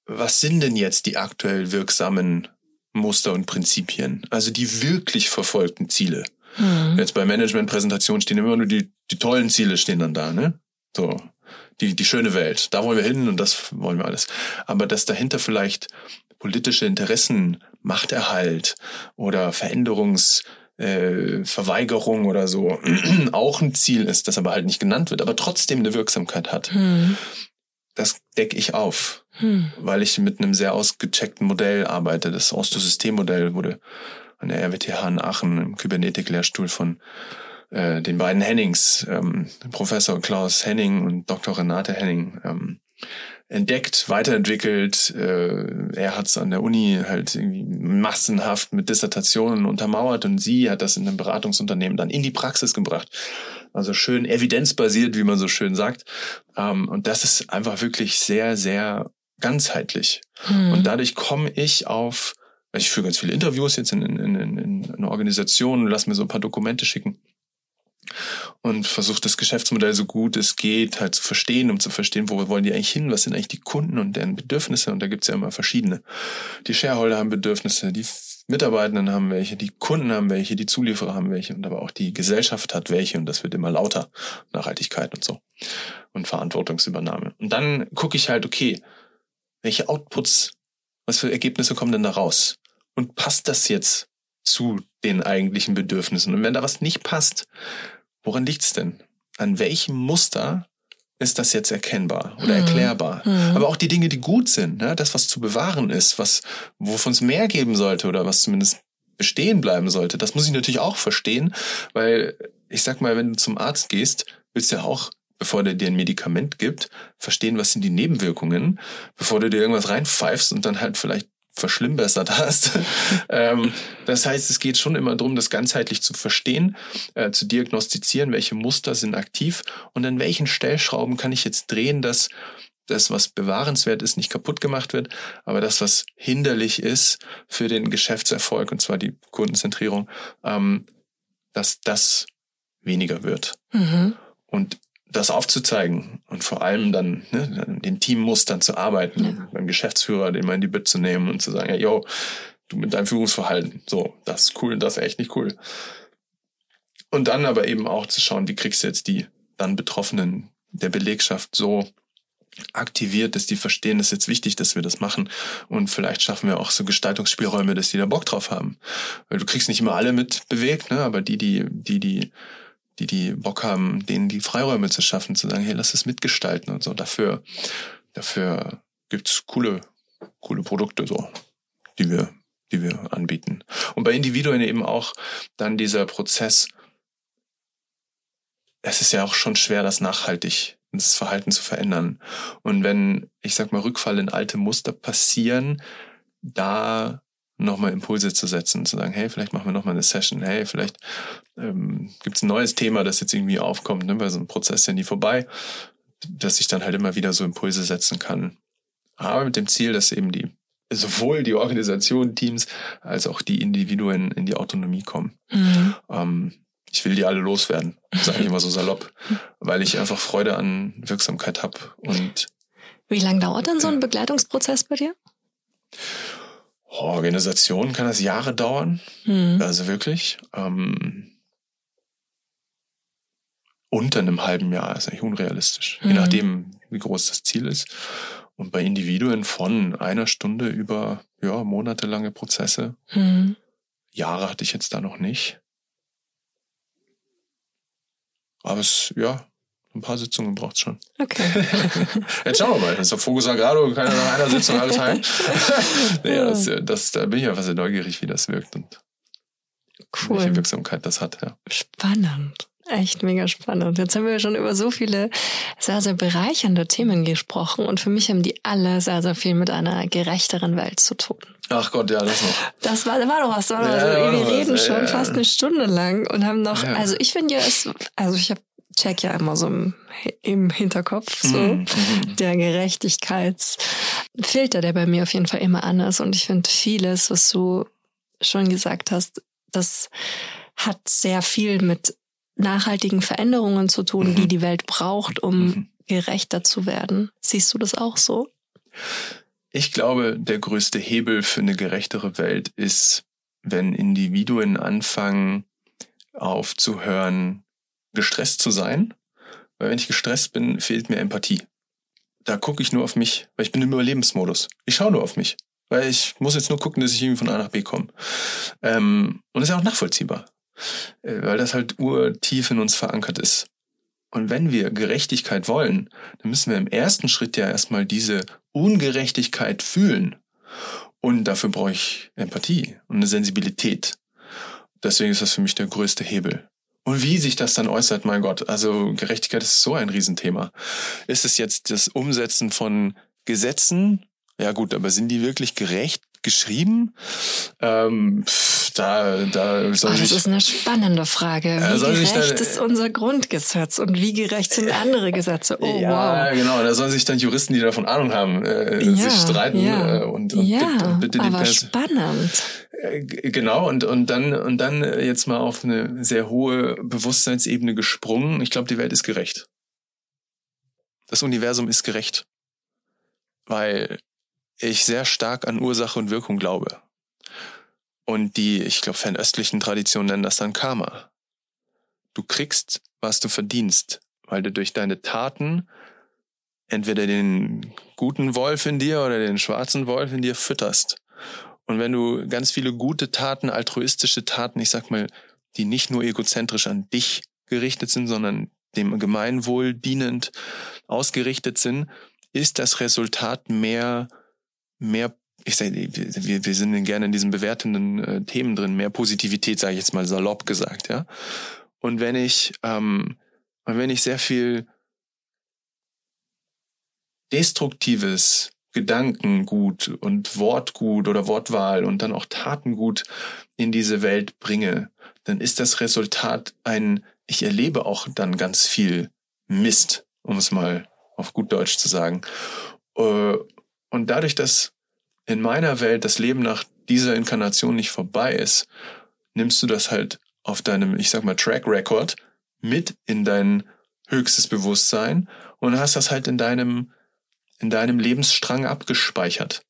was sind denn jetzt die aktuell wirksamen Muster und Prinzipien? Also die wirklich verfolgten Ziele. Mhm. Jetzt bei Management-Präsentationen stehen immer nur die, die tollen Ziele stehen dann da, ne? So. Die, die schöne Welt. Da wollen wir hin und das wollen wir alles. Aber dass dahinter vielleicht politische Interessen, Machterhalt oder Veränderungs, äh, Verweigerung oder so auch ein Ziel ist, das aber halt nicht genannt wird, aber trotzdem eine Wirksamkeit hat. Hm. Das decke ich auf, Hm. weil ich mit einem sehr ausgecheckten Modell arbeite. Das Osto-System-Modell wurde an der RWTH in Aachen im Kybernetik-Lehrstuhl von äh, den beiden Hennings, ähm, Professor Klaus Henning und Dr. Renate Henning, ähm, entdeckt, weiterentwickelt. Äh, er hat es an der Uni halt irgendwie massenhaft mit Dissertationen untermauert und sie hat das in einem Beratungsunternehmen dann in die Praxis gebracht. Also schön evidenzbasiert, wie man so schön sagt. Ähm, und das ist einfach wirklich sehr, sehr ganzheitlich. Hm. Und dadurch komme ich auf, ich führe ganz viele Interviews jetzt in, in, in, in einer Organisation, lass mir so ein paar Dokumente schicken und versuche das Geschäftsmodell so gut es geht halt zu verstehen, um zu verstehen, wo wollen die eigentlich hin, was sind eigentlich die Kunden und deren Bedürfnisse und da gibt's ja immer verschiedene. Die Shareholder haben Bedürfnisse, die Mitarbeitenden haben welche, die Kunden haben welche, die Zulieferer haben welche und aber auch die Gesellschaft hat welche und das wird immer lauter, Nachhaltigkeit und so und Verantwortungsübernahme. Und dann gucke ich halt, okay, welche Outputs, was für Ergebnisse kommen denn da raus? Und passt das jetzt zu den eigentlichen Bedürfnissen? Und wenn da was nicht passt, woran liegt's denn? An welchem Muster ist das jetzt erkennbar oder Mhm. erklärbar? Mhm. Aber auch die Dinge, die gut sind, ne? das, was zu bewahren ist, was, wovon es mehr geben sollte oder was zumindest bestehen bleiben sollte, das muss ich natürlich auch verstehen, weil ich sag mal, wenn du zum Arzt gehst, willst du ja auch, bevor der dir ein Medikament gibt, verstehen, was sind die Nebenwirkungen, bevor du dir irgendwas reinpfeifst und dann halt vielleicht verschlimmbessert hast. ähm, das heißt, es geht schon immer darum, das ganzheitlich zu verstehen, äh, zu diagnostizieren, welche Muster sind aktiv und an welchen Stellschrauben kann ich jetzt drehen, dass das, was bewahrenswert ist, nicht kaputt gemacht wird, aber das, was hinderlich ist für den Geschäftserfolg, und zwar die Kundenzentrierung, ähm, dass das weniger wird. Mhm. Und das aufzuzeigen und vor allem dann ne, den Teammustern zu arbeiten, Ja. beim Geschäftsführer den mal in die Bütt zu nehmen und zu sagen, ja, yo, du mit deinem Führungsverhalten, so, das ist cool und das ist echt nicht cool. Und dann aber eben auch zu schauen, wie kriegst du jetzt die dann Betroffenen der Belegschaft so aktiviert, dass die verstehen, es ist jetzt wichtig, dass wir das machen. Und vielleicht schaffen wir auch so Gestaltungsspielräume, dass die da Bock drauf haben. Weil du kriegst nicht immer alle mit bewegt, ne? aber die, die, die, die, die, die Bock haben, denen die Freiräume zu schaffen, zu sagen, hey, lass es mitgestalten und so. Dafür, dafür gibt's coole, coole Produkte, so, die wir, die wir anbieten. Und bei Individuen eben auch dann dieser Prozess, es ist ja auch schon schwer, das nachhaltig, das Verhalten zu verändern. Und wenn, ich sag mal, Rückfall in alte Muster passieren, da nochmal Impulse zu setzen, zu sagen, hey, vielleicht machen wir nochmal eine Session, hey, vielleicht ähm, gibt es ein neues Thema, das jetzt irgendwie aufkommt, ne, weil so ein Prozess ist ja nie vorbei, dass ich dann halt immer wieder so Impulse setzen kann. Aber mit dem Ziel, dass eben die sowohl die Organisation, Teams, als auch die Individuen in die Autonomie kommen. Mhm. Ähm, ich will die alle loswerden, sage ich immer so salopp, weil ich einfach Freude an Wirksamkeit habe. Und Wie lange dauert dann so ein Begleitungsprozess bei dir? Organisation kann das Jahre dauern, Mhm. also wirklich. Ähm, unter einem halben Jahr ist eigentlich unrealistisch, je Mhm. nachdem, wie groß das Ziel ist. Und bei Individuen von einer Stunde über ja, monatelange Prozesse. Mhm. Jahre hatte ich jetzt da noch nicht. Aber es, ja, ein paar Sitzungen braucht's schon. Okay. Jetzt schauen wir mal. Das ist der Fokus Agrado, ja nach einer Sitzung alles heim. nee, das, das, da bin ich einfach sehr neugierig, wie das wirkt und welche Cool. Wirksamkeit das hat. Ja. Spannend. Echt mega spannend. Jetzt haben wir schon über so viele sehr, sehr bereichernde Themen gesprochen und für mich haben die alle sehr, sehr viel mit einer gerechteren Welt zu tun. Ach Gott, ja, das noch. Das war, war doch was, war doch Ja, was. wir was. reden Ja, schon ja. fast eine Stunde lang und haben noch, Ja. also ich finde ja es, also ich habe check ja immer so im, im Hinterkopf so Mhm, der Gerechtigkeitsfilter, der bei mir auf jeden Fall immer an ist und ich finde vieles, was du schon gesagt hast, das hat sehr viel mit nachhaltigen Veränderungen zu tun, Mhm. die die Welt braucht, um Mhm. gerechter zu werden. Siehst du das auch so? Ich glaube, der größte Hebel für eine gerechtere Welt ist, wenn Individuen anfangen aufzuhören, gestresst zu sein. Weil wenn ich gestresst bin, fehlt mir Empathie. Da gucke ich nur auf mich, weil ich bin im Überlebensmodus. Ich schaue nur auf mich. Weil ich muss jetzt nur gucken, dass ich irgendwie von A nach B komme. Ähm, und das ist ja auch nachvollziehbar. Äh, weil das halt urtief in uns verankert ist. Und wenn wir Gerechtigkeit wollen, dann müssen wir im ersten Schritt ja erstmal diese Ungerechtigkeit fühlen. Und dafür brauche ich Empathie und eine Sensibilität. Deswegen ist das für mich der größte Hebel. Und wie sich das dann äußert, mein Gott, also Gerechtigkeit ist so ein Riesenthema. Ist es jetzt das Umsetzen von Gesetzen? Ja gut, aber sind die wirklich gerecht geschrieben? Ähm, da, da soll oh, das ist eine spannende Frage. Wie gerecht dann, ist unser Grundgesetz und wie gerecht sind andere Gesetze? Oh, ja, wow. genau. Da sollen sich dann Juristen, die davon Ahnung haben, äh, ja, sich streiten ja. äh, und, und ja, bitte, bitte aber Pers spannend. Äh, genau und und dann und dann jetzt mal auf eine sehr hohe Bewusstseinsebene gesprungen. Ich glaube, die Welt ist gerecht. Das Universum ist gerecht, weil ich sehr stark an Ursache und Wirkung glaube. Und die, ich glaube, fernöstlichen Traditionen nennen das dann Karma. Du kriegst, was du verdienst, weil du durch deine Taten entweder den guten Wolf in dir oder den schwarzen Wolf in dir fütterst. Und wenn du ganz viele gute Taten, altruistische Taten, ich sag mal, die nicht nur egozentrisch an dich gerichtet sind, sondern dem Gemeinwohl dienend ausgerichtet sind, ist das Resultat mehr, mehr ich sage, wir, wir sind gerne in diesen bewertenden äh, Themen drin, mehr Positivität, sage ich jetzt mal salopp gesagt, ja. Und wenn ich, ähm, wenn ich sehr viel destruktives Gedankengut und Wortgut oder Wortwahl und dann auch Tatengut in diese Welt bringe, dann ist das Resultat ein, ich erlebe auch dann ganz viel Mist, um es mal auf gut Deutsch zu sagen. Äh, und dadurch, dass in meiner Welt das Leben nach dieser Inkarnation nicht vorbei ist, nimmst du das halt auf deinem, ich sag mal, Track Record mit in dein höchstes Bewusstsein und hast das halt in deinem, in deinem Lebensstrang abgespeichert.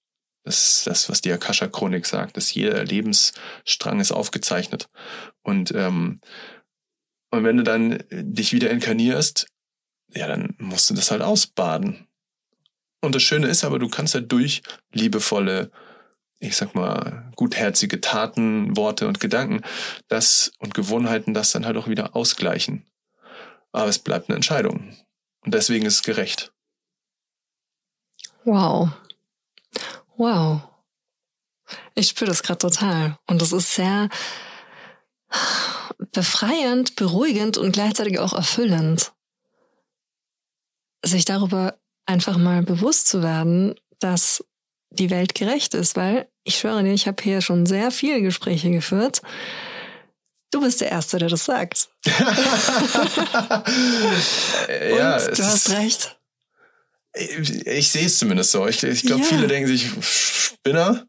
Das ist das, was die Akasha-Chronik sagt, dass jeder Lebensstrang ist aufgezeichnet. Und, ähm, und wenn du dann dich wieder inkarnierst, ja, dann musst du das halt ausbaden. Und das Schöne ist aber, du kannst ja durch liebevolle, ich sag mal, gutherzige Taten, Worte und Gedanken das und Gewohnheiten das dann halt auch wieder ausgleichen. Aber es bleibt eine Entscheidung. Und deswegen ist es gerecht. Wow. Wow. Ich spüre das gerade total. Und das ist sehr befreiend, beruhigend und gleichzeitig auch erfüllend. Sich darüber einfach mal bewusst zu werden, dass die Welt gerecht ist, weil ich schwöre dir, ich habe hier schon sehr viele Gespräche geführt. Du bist der Erste, der das sagt. ja, Und du hast recht. Ich, ich sehe es zumindest so. Ich, ich glaube, ja. viele denken sich, Spinner,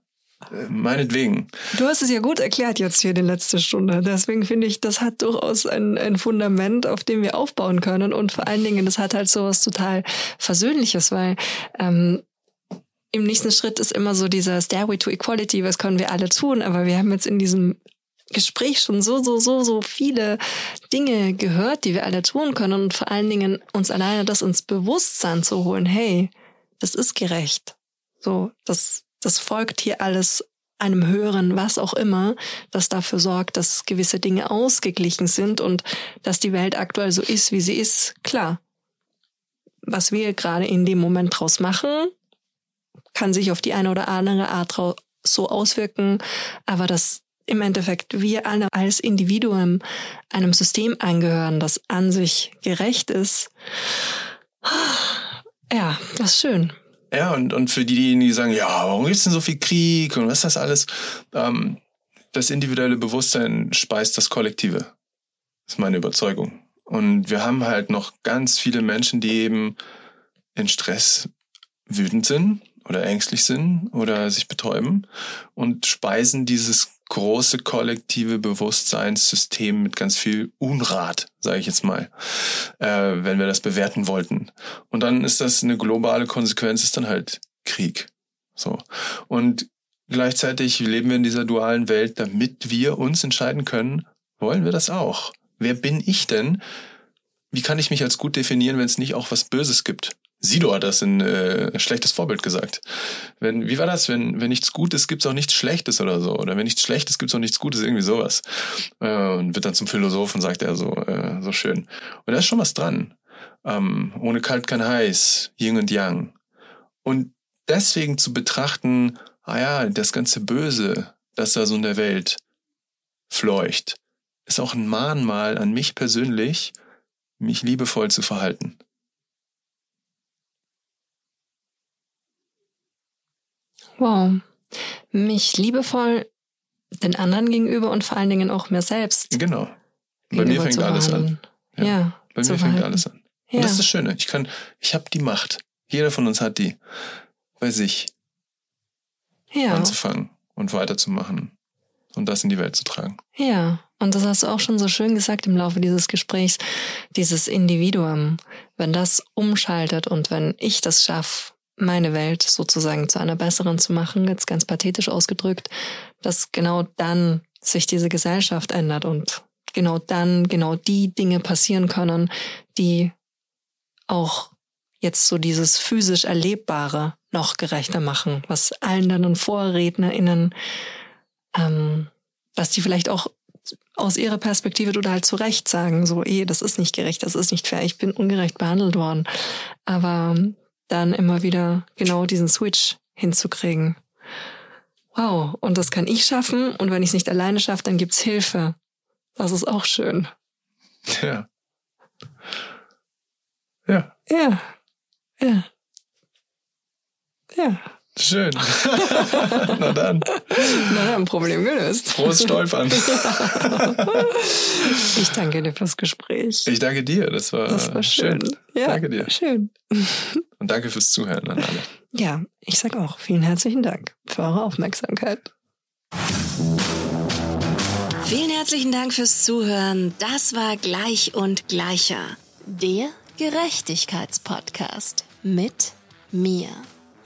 Meinetwegen. Du hast es ja gut erklärt jetzt hier in der letzten Stunde. Deswegen finde ich, das hat durchaus ein, ein Fundament, auf dem wir aufbauen können. Und vor allen Dingen, das hat halt so was total Versöhnliches, weil ähm, im nächsten Schritt ist immer so dieser Stairway to Equality, was können wir alle tun? Aber wir haben jetzt in diesem Gespräch schon so, so, so, so viele Dinge gehört, die wir alle tun können. Und vor allen Dingen uns alleine das ins Bewusstsein zu holen. Hey, das ist gerecht. So, das das folgt hier alles einem höheren, was auch immer, das dafür sorgt, dass gewisse Dinge ausgeglichen sind und dass die Welt aktuell so ist, wie sie ist. Klar. Was wir gerade in dem Moment draus machen, kann sich auf die eine oder andere Art so auswirken, aber dass im Endeffekt wir alle als Individuum einem System angehören, das an sich gerecht ist. Ja, das ist schön. Ja, und, und für diejenigen, die sagen, ja, warum gibt's denn so viel Krieg und was ist das alles? Ähm, das individuelle Bewusstsein speist das Kollektive. Das ist meine Überzeugung. Und wir haben halt noch ganz viele Menschen, die eben in Stress wütend sind oder ängstlich sind oder sich betäuben und speisen dieses große kollektive Bewusstseinssystem mit ganz viel Unrat, sage ich jetzt mal, äh, wenn wir das bewerten wollten. Und dann ist das eine globale Konsequenz, ist dann halt Krieg. So. Und gleichzeitig leben wir in dieser dualen Welt, damit wir uns entscheiden können, wollen wir das auch? Wer bin ich denn? Wie kann ich mich als gut definieren, wenn es nicht auch was Böses gibt? Sido hat das in äh, schlechtes Vorbild gesagt. Wenn, wie war das? Wenn, wenn nichts Gutes gibt es auch nichts Schlechtes oder so. Oder wenn nichts Schlechtes gibt es auch nichts Gutes, irgendwie sowas. Äh, und wird dann zum Philosophen, sagt er so, äh, so schön. Und da ist schon was dran. Ähm, ohne kalt kein heiß, Yin und Yang. Und deswegen zu betrachten, ah ja, das ganze Böse, das da so in der Welt fleucht, ist auch ein Mahnmal an mich persönlich, mich liebevoll zu verhalten. Wow. Mich liebevoll den anderen gegenüber und vor allen Dingen auch mir selbst. Genau. Bei mir fängt alles an. Ja. ja bei mir fängt alles an. Ja. Und das ist das Schöne. Ich kann, ich habe die Macht. Jeder von uns hat die. Bei sich. Ja. Anzufangen und weiterzumachen und das in die Welt zu tragen. Ja. Und das hast du auch schon so schön gesagt im Laufe dieses Gesprächs. Dieses Individuum. Wenn das umschaltet und wenn ich das schaffe, meine Welt sozusagen zu einer besseren zu machen, jetzt ganz pathetisch ausgedrückt, dass genau dann sich diese Gesellschaft ändert und genau dann genau die Dinge passieren können, die auch jetzt so dieses physisch Erlebbare noch gerechter machen, was allen dann und VorrednerInnen, ähm, was die vielleicht auch aus ihrer Perspektive oder halt zu Recht sagen, so, eh, das ist nicht gerecht, das ist nicht fair, ich bin ungerecht behandelt worden. Aber dann immer wieder genau diesen Switch hinzukriegen. Wow, und das kann ich schaffen und wenn ich es nicht alleine schaffe, dann gibt's Hilfe. Das ist auch schön. Ja. Ja. Ja. Ja. Ja. Schön. Na dann. Na dann, Problem gelöst. Frohes Stolpern. ich danke dir fürs Gespräch. Ich danke dir. Das war, das war schön. schön. Ja, danke dir. Schön. Und danke fürs Zuhören an alle. Ja, ich sag auch vielen herzlichen Dank für eure Aufmerksamkeit. Vielen herzlichen Dank fürs Zuhören. Das war Gleich und Gleicher. Der Gerechtigkeitspodcast mit mir.